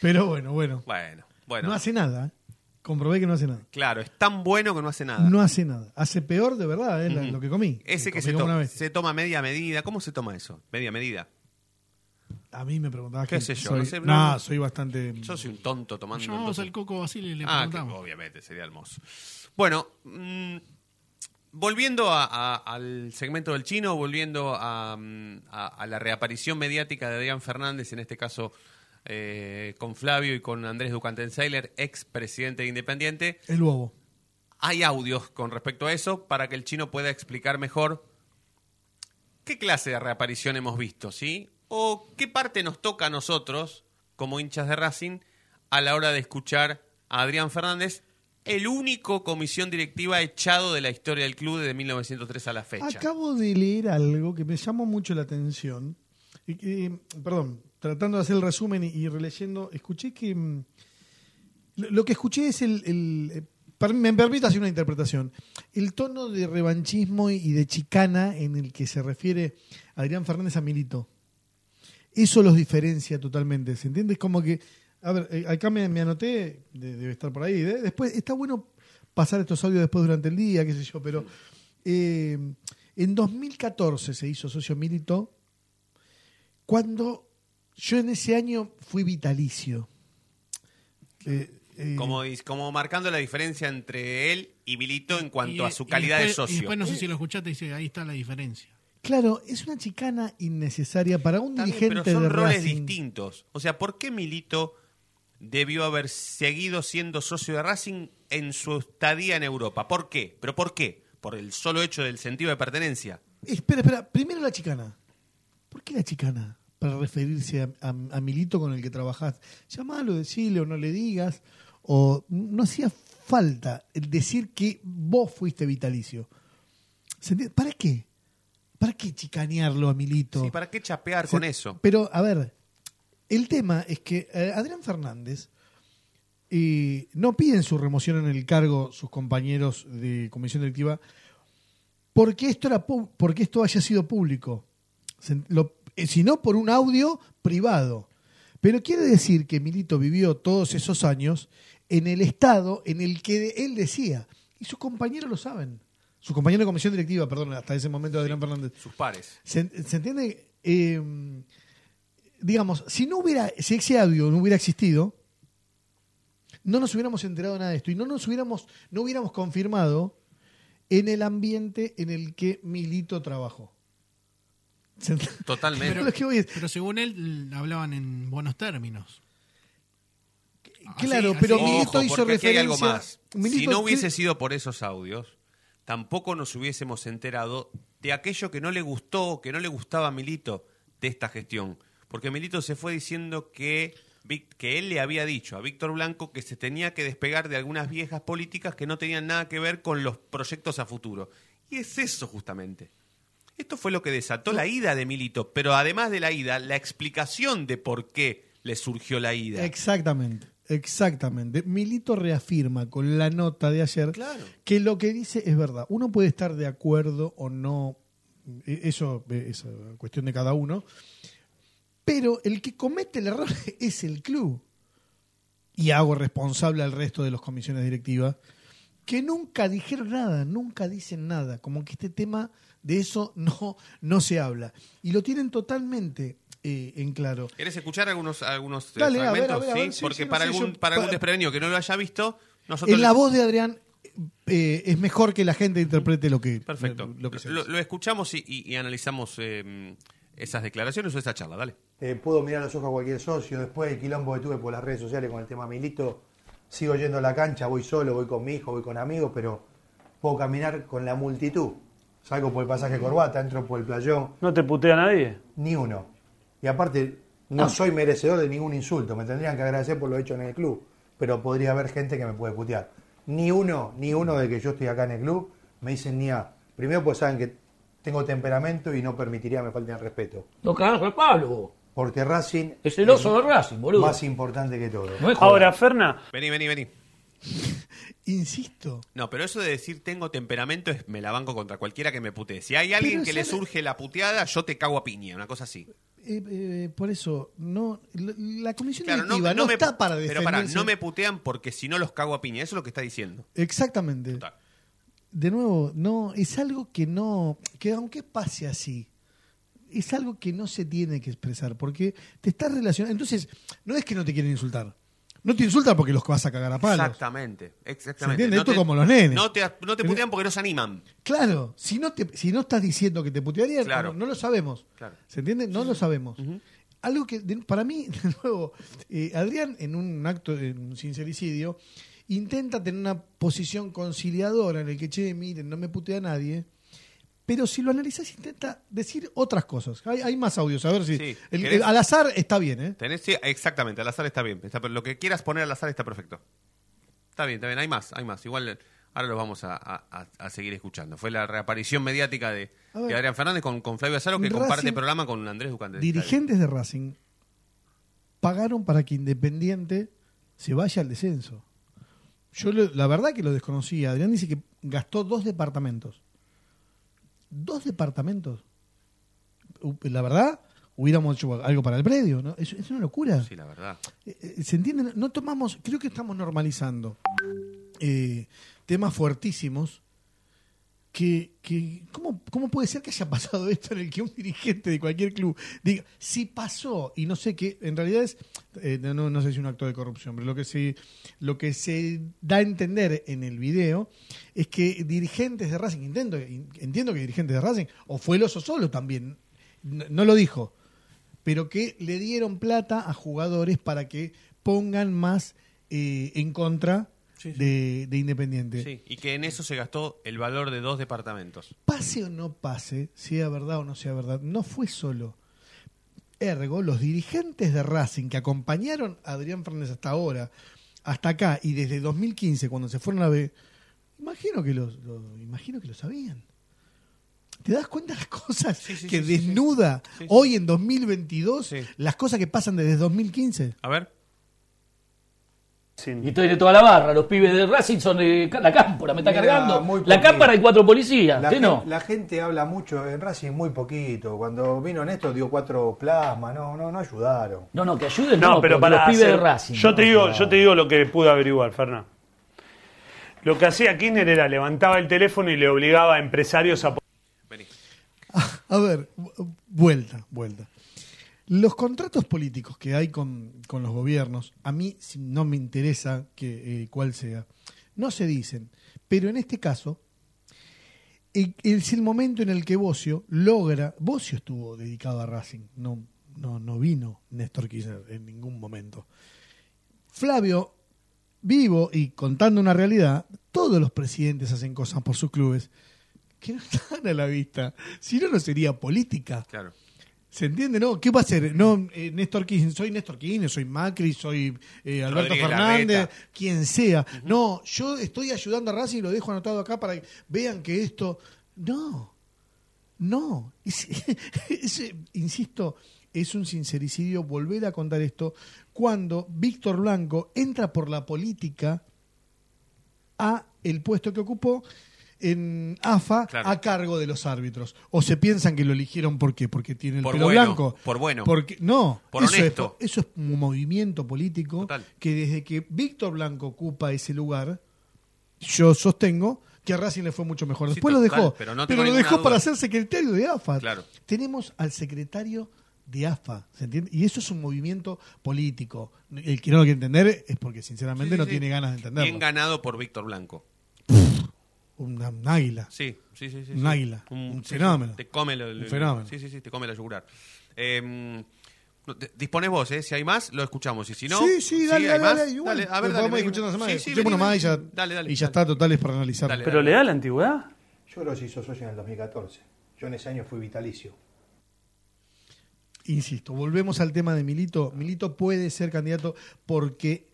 Pero bueno, bueno. bueno, bueno. No hace nada. ¿eh? Comprobé que no hace nada. Claro, es tan bueno que no hace nada. No hace nada. Hace peor de verdad, ¿eh? lo que comí. Ese que Comí se, to- se toma media medida. ¿Cómo se toma eso? Media medida. A mí me preguntabas ¿Qué que sé yo? soy- No sé, no, no- soy bastante. Yo soy un tonto tomando. Llamamos al Coco Basile y le Ah, que preguntamos. obviamente, sería hermoso. Bueno, mm, volviendo a- a- al segmento del chino, volviendo a, mm, a- a la reaparición mediática de Adrián Fernández, en este caso eh, con Flavio y con Andrés Ducantenseiler, ex presidente de Independiente. El bobo. Hay audios con respecto a eso para que el chino pueda explicar mejor qué clase de reaparición hemos visto, ¿sí? O qué parte nos toca a nosotros, como hinchas de Racing, a la hora de escuchar a Adrián Fernández, el único comisión directiva echado de la historia del club desde 1903 a la fecha. Acabo de leer algo que me llamó mucho la atención. Y que, perdón, tratando de hacer el resumen y, releyendo, escuché que. mm, Lo, que escuché es el. el- eh, me permito hacer una interpretación. El tono de revanchismo y de chicana en el que se refiere Adrián Fernández a Milito. Eso los diferencia totalmente. ¿Se entiende? Es como que. A ver, eh, acá me, me anoté, de- debe estar por ahí. de- después, está bueno pasar estos audios después durante el día, qué sé yo, pero. eh, en 2014 se hizo socio Milito, cuando yo en ese año fui vitalicio. Eh, eh, Como, como marcando la diferencia entre él y Milito en cuanto Y- a su calidad después- de socio. Y después no sé si lo escuchaste y dice, ahí está la diferencia. Claro, es una chicana innecesaria para un bien, dirigente pero son de roles Racing. distintos. O sea, ¿por qué Milito debió haber seguido siendo socio de Racing en su estadía en Europa? ¿Por qué? ¿Pero por qué? Por el solo hecho del sentido de pertenencia. Espera, espera, primero la chicana. ¿Por qué la chicana? Para referirse a, a- a Milito con el que trabajás. Llamalo, decile o no le digas. o no hacía falta decir que vos fuiste vitalicio. ¿Para qué? ¿Para qué chicanearlo a Milito? Sí, ¿para qué chapear con eso? Pero, a ver, el tema es que eh, Adrián Fernández eh, no piden su remoción en el cargo sus compañeros de comisión directiva porque esto, era porque esto haya sido público, eh, sino por un audio privado. Pero quiere decir que Milito vivió todos esos años en el estado en el que él decía, y sus compañeros lo saben, sus compañeros de comisión directiva, perdón, hasta ese momento Adrián Fernández. Sus pares. ¿Se, se entiende? Eh, digamos, si no hubiera, si ese audio no hubiera existido, no nos hubiéramos enterado nada de esto y no nos hubiéramos, no hubiéramos confirmado en el ambiente en el que Milito trabajó. Totalmente. Que es- Pero según él, hablaban en buenos términos. Claro, Así- pero así- Milito Ojo, hizo aquí hay algo referencia- más. si Milito- no hubiese sido por esos audios, tampoco nos hubiésemos enterado de aquello que no le gustó, que no le gustaba a Milito de esta gestión. Porque Milito se fue diciendo que, que él le había dicho a Víctor Blanco que se tenía que despegar de algunas viejas políticas que no tenían nada que ver con los proyectos a futuro. Y es eso justamente. Esto fue lo que desató la ida de Milito, pero además de la ida, la explicación de por qué le surgió la ida. Exactamente, exactamente. Milito reafirma con la nota de ayer que lo que dice es verdad. Uno puede estar de acuerdo o no, eh, eso eh, es eh, cuestión de cada uno, pero el que comete el error es el club. Y hago responsable al resto de las comisiones directivas que nunca dijeron nada, nunca dicen nada, como que este tema de eso no, no se habla. Y lo tienen totalmente eh, en claro. ¿Querés escuchar algunos, algunos Dale, a ver, fragmentos? a ver, a ¿Sí? ver, sí, Porque sí, no para, sé, algún, yo- para algún desprevenido que no lo haya visto, nosotros... En la voz de Adrián eh, es mejor que la gente interprete lo que, Perfecto. lo, lo que se Lo, dice. lo escuchamos y, y- y analizamos eh, esas declaraciones o esa charla. Dale. Eh, puedo mirar los ojos a cualquier socio. Después del quilombo que tuve por las redes sociales con el tema Milito, sigo yendo a la cancha, voy solo, voy con mi hijo, voy con amigos, pero puedo caminar con la multitud. Salgo por el pasaje Corbata, entro por el playón. ¿No te putea nadie? Ni uno. Y aparte, no soy merecedor de ningún insulto. Me tendrían que agradecer por lo hecho en el club. Pero podría haber gente que me puede putear. Ni uno, ni uno de que yo estoy acá en el club me dicen ni a. Primero, pues saben que tengo temperamento y no permitiría que me falten el respeto. No cagás palo, vos. Porque Racing Es el oso de Racing, boludo. más importante que todo. Ahora, Ferna, Vení, vení, vení. Insisto. No, pero eso de decir tengo temperamento es me la banco contra cualquiera que me putee. Si hay alguien Pero que le surge la puteada, yo te cago a piña, una cosa así. Eh, eh, por eso, no la, comisión Claro, directiva no, no me, está para pero defenderse. pará, no me putean porque si no los cago a piña. Eso es lo que está diciendo. Exactamente. De nuevo, no es algo que no, que aunque pase así, es algo que no se tiene que expresar, porque te estás relacionando. Entonces, no es que no te quieren insultar. No te insultan porque los vas a cagar a palos. Exactamente, exactamente. ¿Se entiende? No Esto te- como los nenes. No te, no te putean porque no se animan. Claro, si no, te, si no estás diciendo que te putearían, Claro. no, no lo sabemos. Claro. ¿Se entiende? No lo sabemos. Algo que de- para mí, de nuevo, eh, Adrián en un acto de un sincericidio intenta tener una posición conciliadora en el que, che, miren, no me putea nadie. Pero si lo analizás, intenta decir otras cosas. Hay, hay más audios, a ver si. Sí. el- ¿Querés? el- al azar está bien, ¿eh? Tenés, sí, exactamente, al azar está bien. Está- lo que quieras poner al azar está perfecto. Está bien, está bien, hay más, hay más. Igual eh, ahora lo vamos a, a- a- a seguir escuchando. Fue la reaparición mediática de, Adrián Fernández con, con Flavio Azaro, que Racing- comparte programa con Andrés Ducante. Dirigentes de Racing pagaron para que Independiente se vaya al descenso. Yo lo- la verdad que lo desconocía. Adrián dice que gastó dos departamentos. Dos departamentos. La verdad, hubiéramos hecho algo para el predio, ¿no? Es, es una locura. Sí, la verdad. Eh, eh, ¿Se entiende? No tomamos, creo que estamos normalizando eh, temas fuertísimos que, que ¿cómo, ¿cómo puede ser que haya pasado esto en el que un dirigente de cualquier club diga, si pasó, y no sé qué, en realidad es, eh, no, no sé si es un acto de corrupción, pero lo que, se, lo que se da a entender en el video es que dirigentes de Racing, entiendo, entiendo que dirigentes de Racing, o fue el oso solo también, no, no lo dijo, pero que le dieron plata a jugadores para que pongan más eh, en contra De, de Independiente. Sí, y que en eso se gastó el valor de dos departamentos. Pase o no pase, sea verdad o no sea verdad, no fue solo. Ergo, los dirigentes de Racing que acompañaron a Adrián Fernández hasta ahora, hasta acá y desde 2015 cuando se fueron a B, imagino que lo, lo- imagino que lo sabían. ¿Te das cuenta de las cosas que desnuda hoy en 2022 las cosas que pasan desde 2015? A ver. Y tiene toda la barra, los pibes de Racing son de la cámpora, me está Mira, cargando. La cámpara hay cuatro policías, La, ¿sí gen- no? la gente habla mucho en Racing muy poquito. Cuando vino Néstor dio cuatro plasmas, no, no, no ayudaron. No, no, que ayuden, No, pero para los pibes de Racing. Yo ¿no? te digo, yo te digo lo que pude averiguar, Fernando. Lo que hacía Kirchner era levantaba el teléfono y le obligaba a empresarios a A ver, vu- vuelta, vuelta. Los contratos políticos que hay con, con los gobiernos, a mí no me interesa que eh, cuál sea, no se dicen. Pero en este caso, es el momento en el que Bocio logra. Bocio estuvo dedicado a Racing, no, no, no vino Néstor Kirchner en ningún momento. Flavio, vivo y contando una realidad, todos los presidentes hacen cosas por sus clubes que no están a la vista. Si no, no sería política. Claro. ¿Se entiende? ¿No? ¿Qué va a hacer? No, eh, Néstor Kirchner, soy Néstor Kirchner, soy Macri, soy eh, Alberto Rodríguez Fernández, Larreta. quien sea. No, yo estoy ayudando a Racing y lo dejo anotado acá para que vean que esto. No, no. Es- es, insisto, es un sincericidio volver a contar esto cuando Víctor Blanco entra por la política a el puesto que ocupó en AFA Claro. a cargo de los árbitros. O se piensan que lo eligieron ¿por qué? Porque tiene el Por pelo bueno, blanco. por bueno. Porque, no, Por eso, honesto. Es, eso es un movimiento político Total. que desde que Víctor Blanco ocupa ese lugar, yo sostengo que a Racing le fue mucho mejor. Sí, Después lo dejó, pero no lo dejó duda. para ser secretario de AFA. Claro. Tenemos al secretario de AFA, ¿se entiende? Y eso es un movimiento político. El que no lo quiere entender es porque sinceramente Sí, no tiene ganas de entenderlo. Bien ganado por Víctor Blanco. Una- un águila. Sí, sí, sí. sí, Un sí. águila. Un sí, sí, fenómeno. te come lo- Un fenómeno. Sí, sí, sí, te come la yugular. Eh, vos, ¿eh? Si hay más, lo escuchamos. Y si no. sí, sí, dale, ¿hay dale, más? dale, igual. Dale, a ver, dale, escuchar una semana. Sí, sí, vení, nomás y ya, vení. Dale, dale, y ya dale. está, total, es para analizar. Dale, ¿Pero le da la antigüedad? Yo creo que se hizo socio en el 2014. Yo en ese año fui vitalicio. Insisto, volvemos al tema de Milito. Milito puede ser candidato porque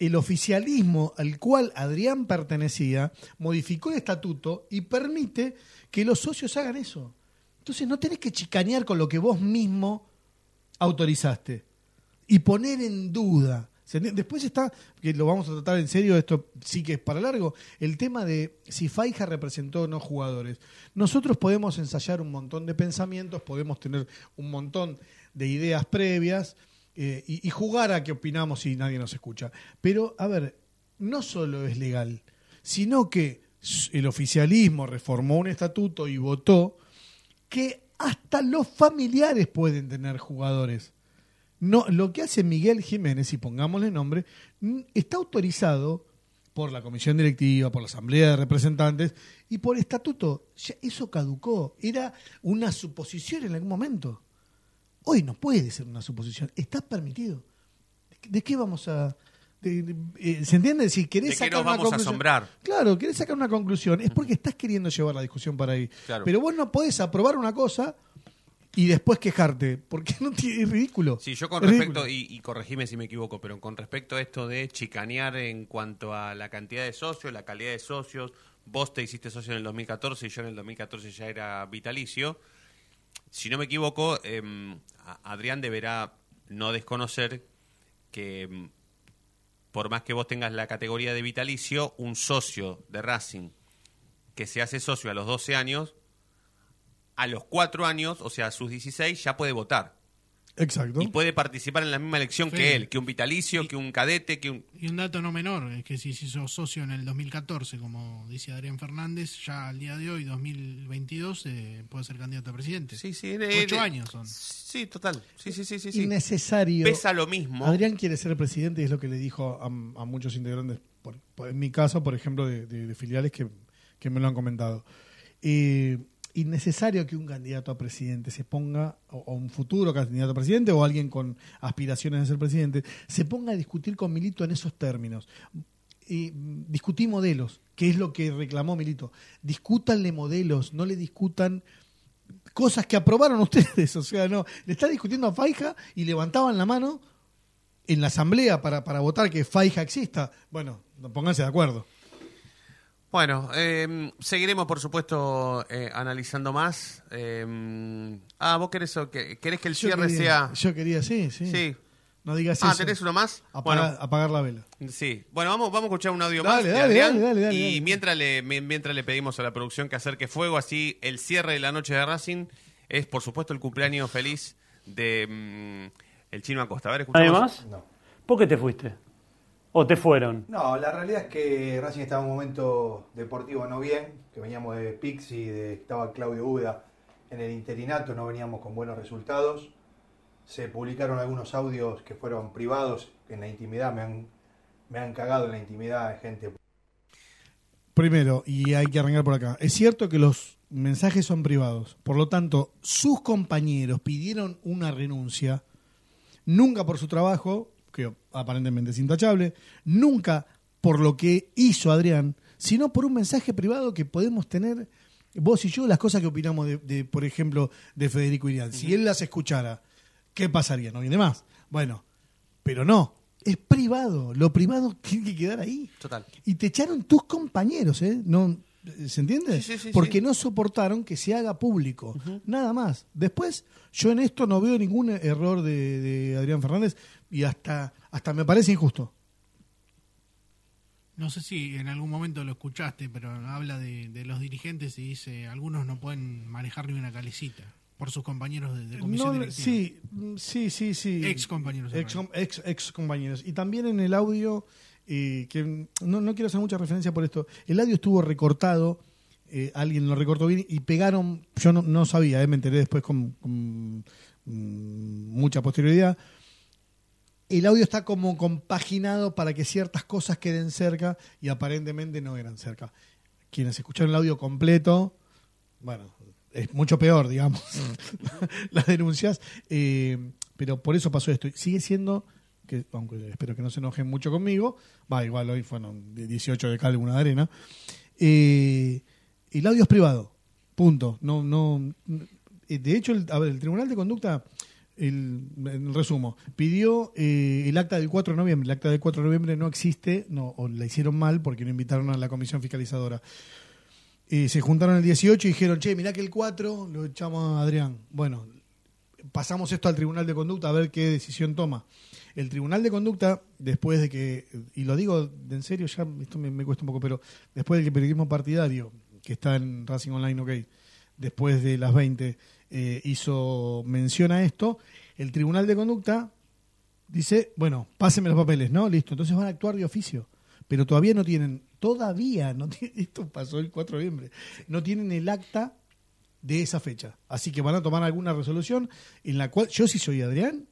el oficialismo al cual Adrián pertenecía modificó el estatuto y permite que los socios hagan eso. Entonces no tenés que chicanear con lo que vos mismo autorizaste y poner en duda. Después está, que lo vamos a tratar en serio, esto sí que es para largo, el tema de si Faija representó o no jugadores. Nosotros podemos ensayar un montón de pensamientos, podemos tener un montón de ideas previas eh, y, jugar a qué opinamos si nadie nos escucha. Pero, a ver, no solo es legal, sino que el oficialismo reformó un estatuto y votó que hasta los familiares pueden tener jugadores. No, lo que hace Miguel Jiménez, y pongámosle nombre, está autorizado por la comisión directiva, por la asamblea de representantes y por estatuto. Ya eso caducó. Era una suposición en algún momento. Hoy no puede ser una suposición. Está permitido. ¿De qué vamos a...? de- de- eh, ¿Se entiende? Si querés ¿De qué sacar nos una vamos a conclusión- asombrar? Claro, querés sacar una conclusión. Es porque estás queriendo llevar la discusión para ahí. Claro. Pero vos no podés aprobar una cosa y después quejarte. Porque no tiene, es ridículo. Sí, yo con Es respecto, y, y corregime si me equivoco, pero con respecto a esto de chicanear en cuanto a la cantidad de socios, la calidad de socios, vos te hiciste socio en el 2014 y yo en el 2014 ya era vitalicio. Si no me equivoco, em, Adrián deberá no desconocer que em, por más que vos tengas la categoría de vitalicio, un socio de Racing que se hace socio a los 12 años, a los 4 años, o sea, a sus 16, ya puede votar. Exacto. Y puede participar en la misma elección Sí. que él, que un vitalicio, que un cadete, que un... Y un dato no menor es que si se hizo socio en el 2014, como dice Adrián Fernández, ya al día de hoy, 2022, eh, puede ser candidato a presidente. Sí, sí. Ocho eh, años son. Sí, total. Sí, sí, sí, sí. sí. innecesario. Pesa lo mismo. Adrián quiere ser presidente y es lo que le dijo a, a muchos integrantes, por- por- en mi caso, por ejemplo, de, de- de filiales que, que me lo han comentado. Eh, innecesario que un candidato a presidente se ponga, o, un futuro candidato a presidente, o alguien con aspiraciones de ser presidente, se ponga a discutir con Milito en esos términos. Eh, discutí modelos, que es lo que reclamó Milito. Discútanle modelos, no le discutan cosas que aprobaron ustedes. O sea, no, le está discutiendo a Faija y levantaban la mano en la asamblea para, para votar que Faija exista. Bueno, pónganse de acuerdo. Bueno, eh, seguiremos, por supuesto, eh, analizando más. Eh, ah, vos querés, que- querés que el Yo cierre quería- sea... Yo quería, sí, sí. Sí. No digas Ah, eso. ¿tenés uno más? Apagar, Bueno. apagar la vela. Sí. Bueno, vamos, vamos a escuchar un audio Dale, más de dale, Adrián. dale, dale, dale, y dale. Mientras, le, mi- mientras le pedimos a la producción que acerque fuego, así el cierre de la noche de Racing es, por supuesto, el cumpleaños feliz de mm, el chino Acosta. A ver, escuchamos. Además, ¿por qué te fuiste? ¿O te fueron? No, la realidad es que Racing estaba en un momento deportivo no bien, que veníamos de Pixi, de, estaba Claudio Uda en el interinato, no veníamos con buenos resultados. Se publicaron algunos audios que fueron privados, que en la intimidad me han, me han cagado en la intimidad de gente. Primero, y hay que arrancar por acá. Es cierto que los mensajes son privados. Por lo tanto, sus compañeros pidieron una renuncia, nunca por su trabajo, que aparentemente es intachable, nunca por lo que hizo Adrián, sino por un mensaje privado que podemos tener vos y yo, las cosas que opinamos de, de, por ejemplo, de Federico Irián. Si él las escuchara, ¿qué pasaría? No viene más. Bueno, pero no. Es privado. Lo privado tiene que quedar ahí. Total. Y te echaron tus compañeros, ¿eh? No, ¿Se entiende? Sí, sí, sí, Porque no soportaron que se haga público. Nada más. Después, yo en esto no veo ningún error de, de Adrián Fernández y hasta, hasta me parece injusto. No sé si en algún momento lo escuchaste, pero habla de, de los dirigentes y dice, algunos no pueden manejar ni una calicita por sus compañeros de, de comisión No, directiva. sí, mm, sí, sí, sí. Ex compañeros. Ex, ex, ex compañeros. Y también en el audio, eh, que no, no quiero hacer mucha referencia por esto, el audio estuvo recortado, eh, alguien lo recortó bien y pegaron, yo no, no sabía, eh, me enteré después con, con, mm, mucha posterioridad. El audio está como compaginado para que ciertas cosas queden cerca y aparentemente no eran cerca. Quienes escucharon el audio completo, bueno, es mucho peor, digamos, las denuncias, eh, pero por eso pasó esto. Sigue siendo, que aunque espero que no se enojen mucho conmigo, va, igual hoy fueron de 18 de cal, una de arena, eh, el audio es privado, punto. No, no, eh, de hecho, a ver, el Tribunal de Conducta, el, resumo, pidió eh, el acta del 4 de noviembre. El acta del 4 de noviembre no existe, no, o la hicieron mal porque no invitaron a la comisión fiscalizadora. Eh, se juntaron el 18 y dijeron, che, mirá que el 4 lo echamos a Adrián. Bueno, pasamos esto al Tribunal de Conducta a ver qué decisión toma. El Tribunal de Conducta, después de que, y lo digo en serio, ya esto me, me cuesta un poco, pero después del periodismo partidario, que está en Racing Online OK, después de las 20, eh, hizo mención a esto, el Tribunal de Conducta dice, bueno, pásenme los papeles, ¿no? Listo, entonces van a actuar de oficio. Pero todavía no tienen, todavía no tienen, esto pasó el 4 de noviembre, no tienen el acta de esa fecha. Así que van a tomar alguna resolución en la cual, yo si soy Adrián,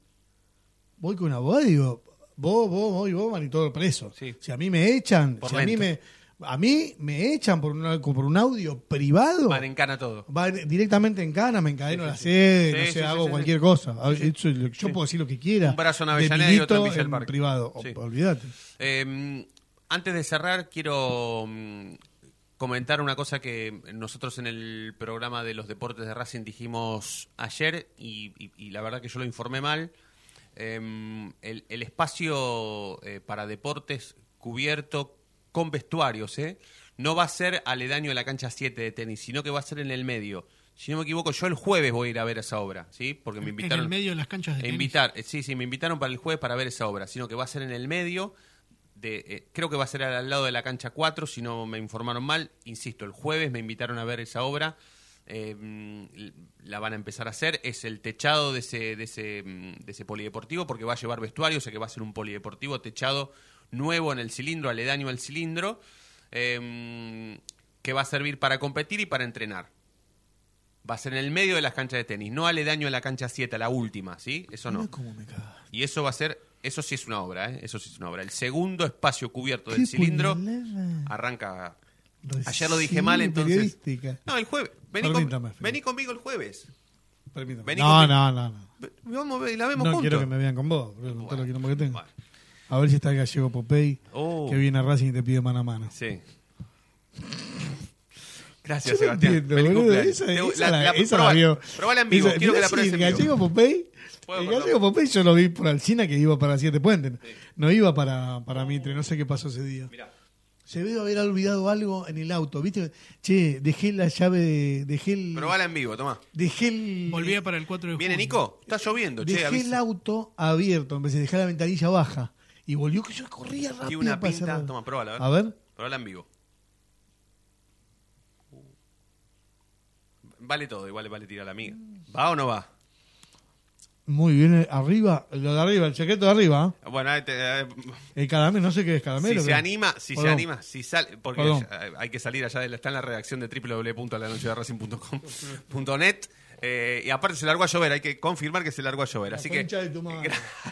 voy con un abogado y digo, vos, vos, vos y vos van y todo preso. Si a mí me echan, Por si a mí me, a mí me echan por, una- por un audio privado, Van en cana todo. va directamente en cana, me encadeno a la sede, Sí, no sé, sí, sí, hago sí, cualquier sí. cosa. Sí, sí. Yo puedo decir lo que quiera. Un brazo en Avellaneda y otro en Parque. privado. Sí. Olvídate. Eh, antes de cerrar, quiero mm, comentar una cosa que nosotros en el programa de los deportes de Racing dijimos ayer y, y- y la verdad que yo lo informé mal. Eh, el, el espacio eh, para deportes cubierto con vestuarios, ¿eh? No va a ser aledaño a la cancha 7 de tenis, sino que va a ser en el medio. Si no me equivoco, yo el jueves voy a ir a ver esa obra, ¿sí? Porque me En invitaron. el medio de las canchas de tenis. invitar, eh, sí, sí, me invitaron para el jueves para ver esa obra, sino que va a ser en el medio, de, eh, creo que va a ser al, lado de la cancha 4, si no me informaron mal, insisto, el jueves me invitaron a ver esa obra, eh, la van a empezar a hacer, es el techado de ese, de, ese, mm, de ese polideportivo, porque va a llevar vestuario, o sea que va a ser un polideportivo techado nuevo en el cilindro, aledaño al cilindro, eh, que va a servir para competir y para entrenar. Va a ser en el medio de las canchas de tenis, no aledaño a la cancha 7, a la última, ¿sí? Eso no. Y eso va a ser, eso sí es una obra, ¿eh? Eso sí es una obra. El segundo espacio cubierto del cilindro arranca. Ayer lo dije mal, entonces. No, el jueves. Vení, con- vení conmigo el jueves. Permítame. Vení No, conmigo. no, no, no. Vamos la vemos No juntos. quiero que me vean con vos, todo lo que tengo. A ver si está el gallego Popey, Oh. que viene a Racing y te pide mano a mano. Sí. Yo Gracias, no Sebastián. entiendo, boludo, esa- esa la- esa probá- la vio. probala en vivo. Esa- Quiero que mirá la pruebes el en vivo. gallego Popey El gallego yo lo vi por Alcina que iba para Siete Puentes. No iba para, para Mitre, no sé qué pasó ese día. Se debe haber olvidado algo en el auto, ¿viste? Che, dejé la llave, de- dejé el... Probala en vivo, toma. Dejé el... Volvía para el 4 de ¿Viene junio. Nico? Está lloviendo, che. Dejé el auto abierto, en vez de dejar la ventanilla baja. Y volvió que yo corría rápido Tiene una pinta. Toma, probala. A ver. Probala en vivo. Vale todo, igual vale tirar la amiga. ¿Va o no va? Muy bien, eh, arriba, lo de arriba, el secreto de arriba. ¿eh? Bueno, eh, El caramelo, no sé qué es caramelo. si se anima, si se anima, si sale, porque Perdón. ya- hay que salir allá, de la- está en la redacción de www.alanochederacing.com.net eh, y aparte se largó a llover, hay que confirmar que se largó a llover, así que Concha de tu madre.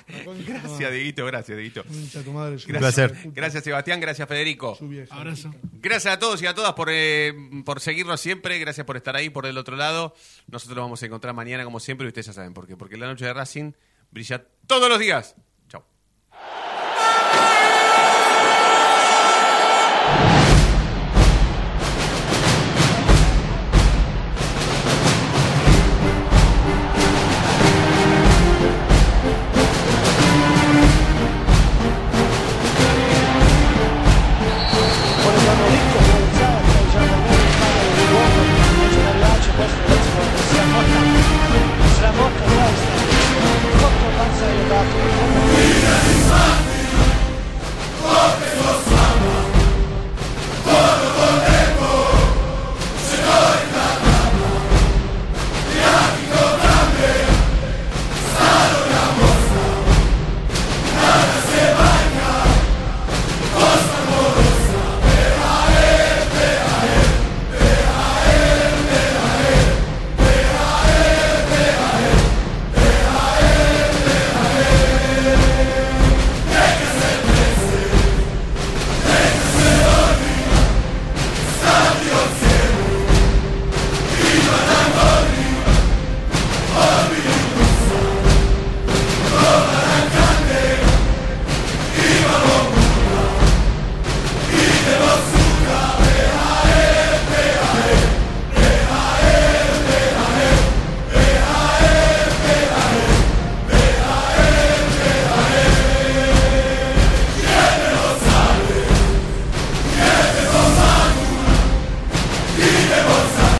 La gracias. Dieguito, gracias Dieguito. Concha de tu madre. Gracias, gracias Sebastián, gracias Federico. Abrazo. Gracias a todos y a todas por, eh, por seguirnos siempre, gracias por estar ahí por el otro lado. Nosotros nos vamos a encontrar mañana como siempre y ustedes ya saben por qué, porque la noche de Racing brilla todos los días.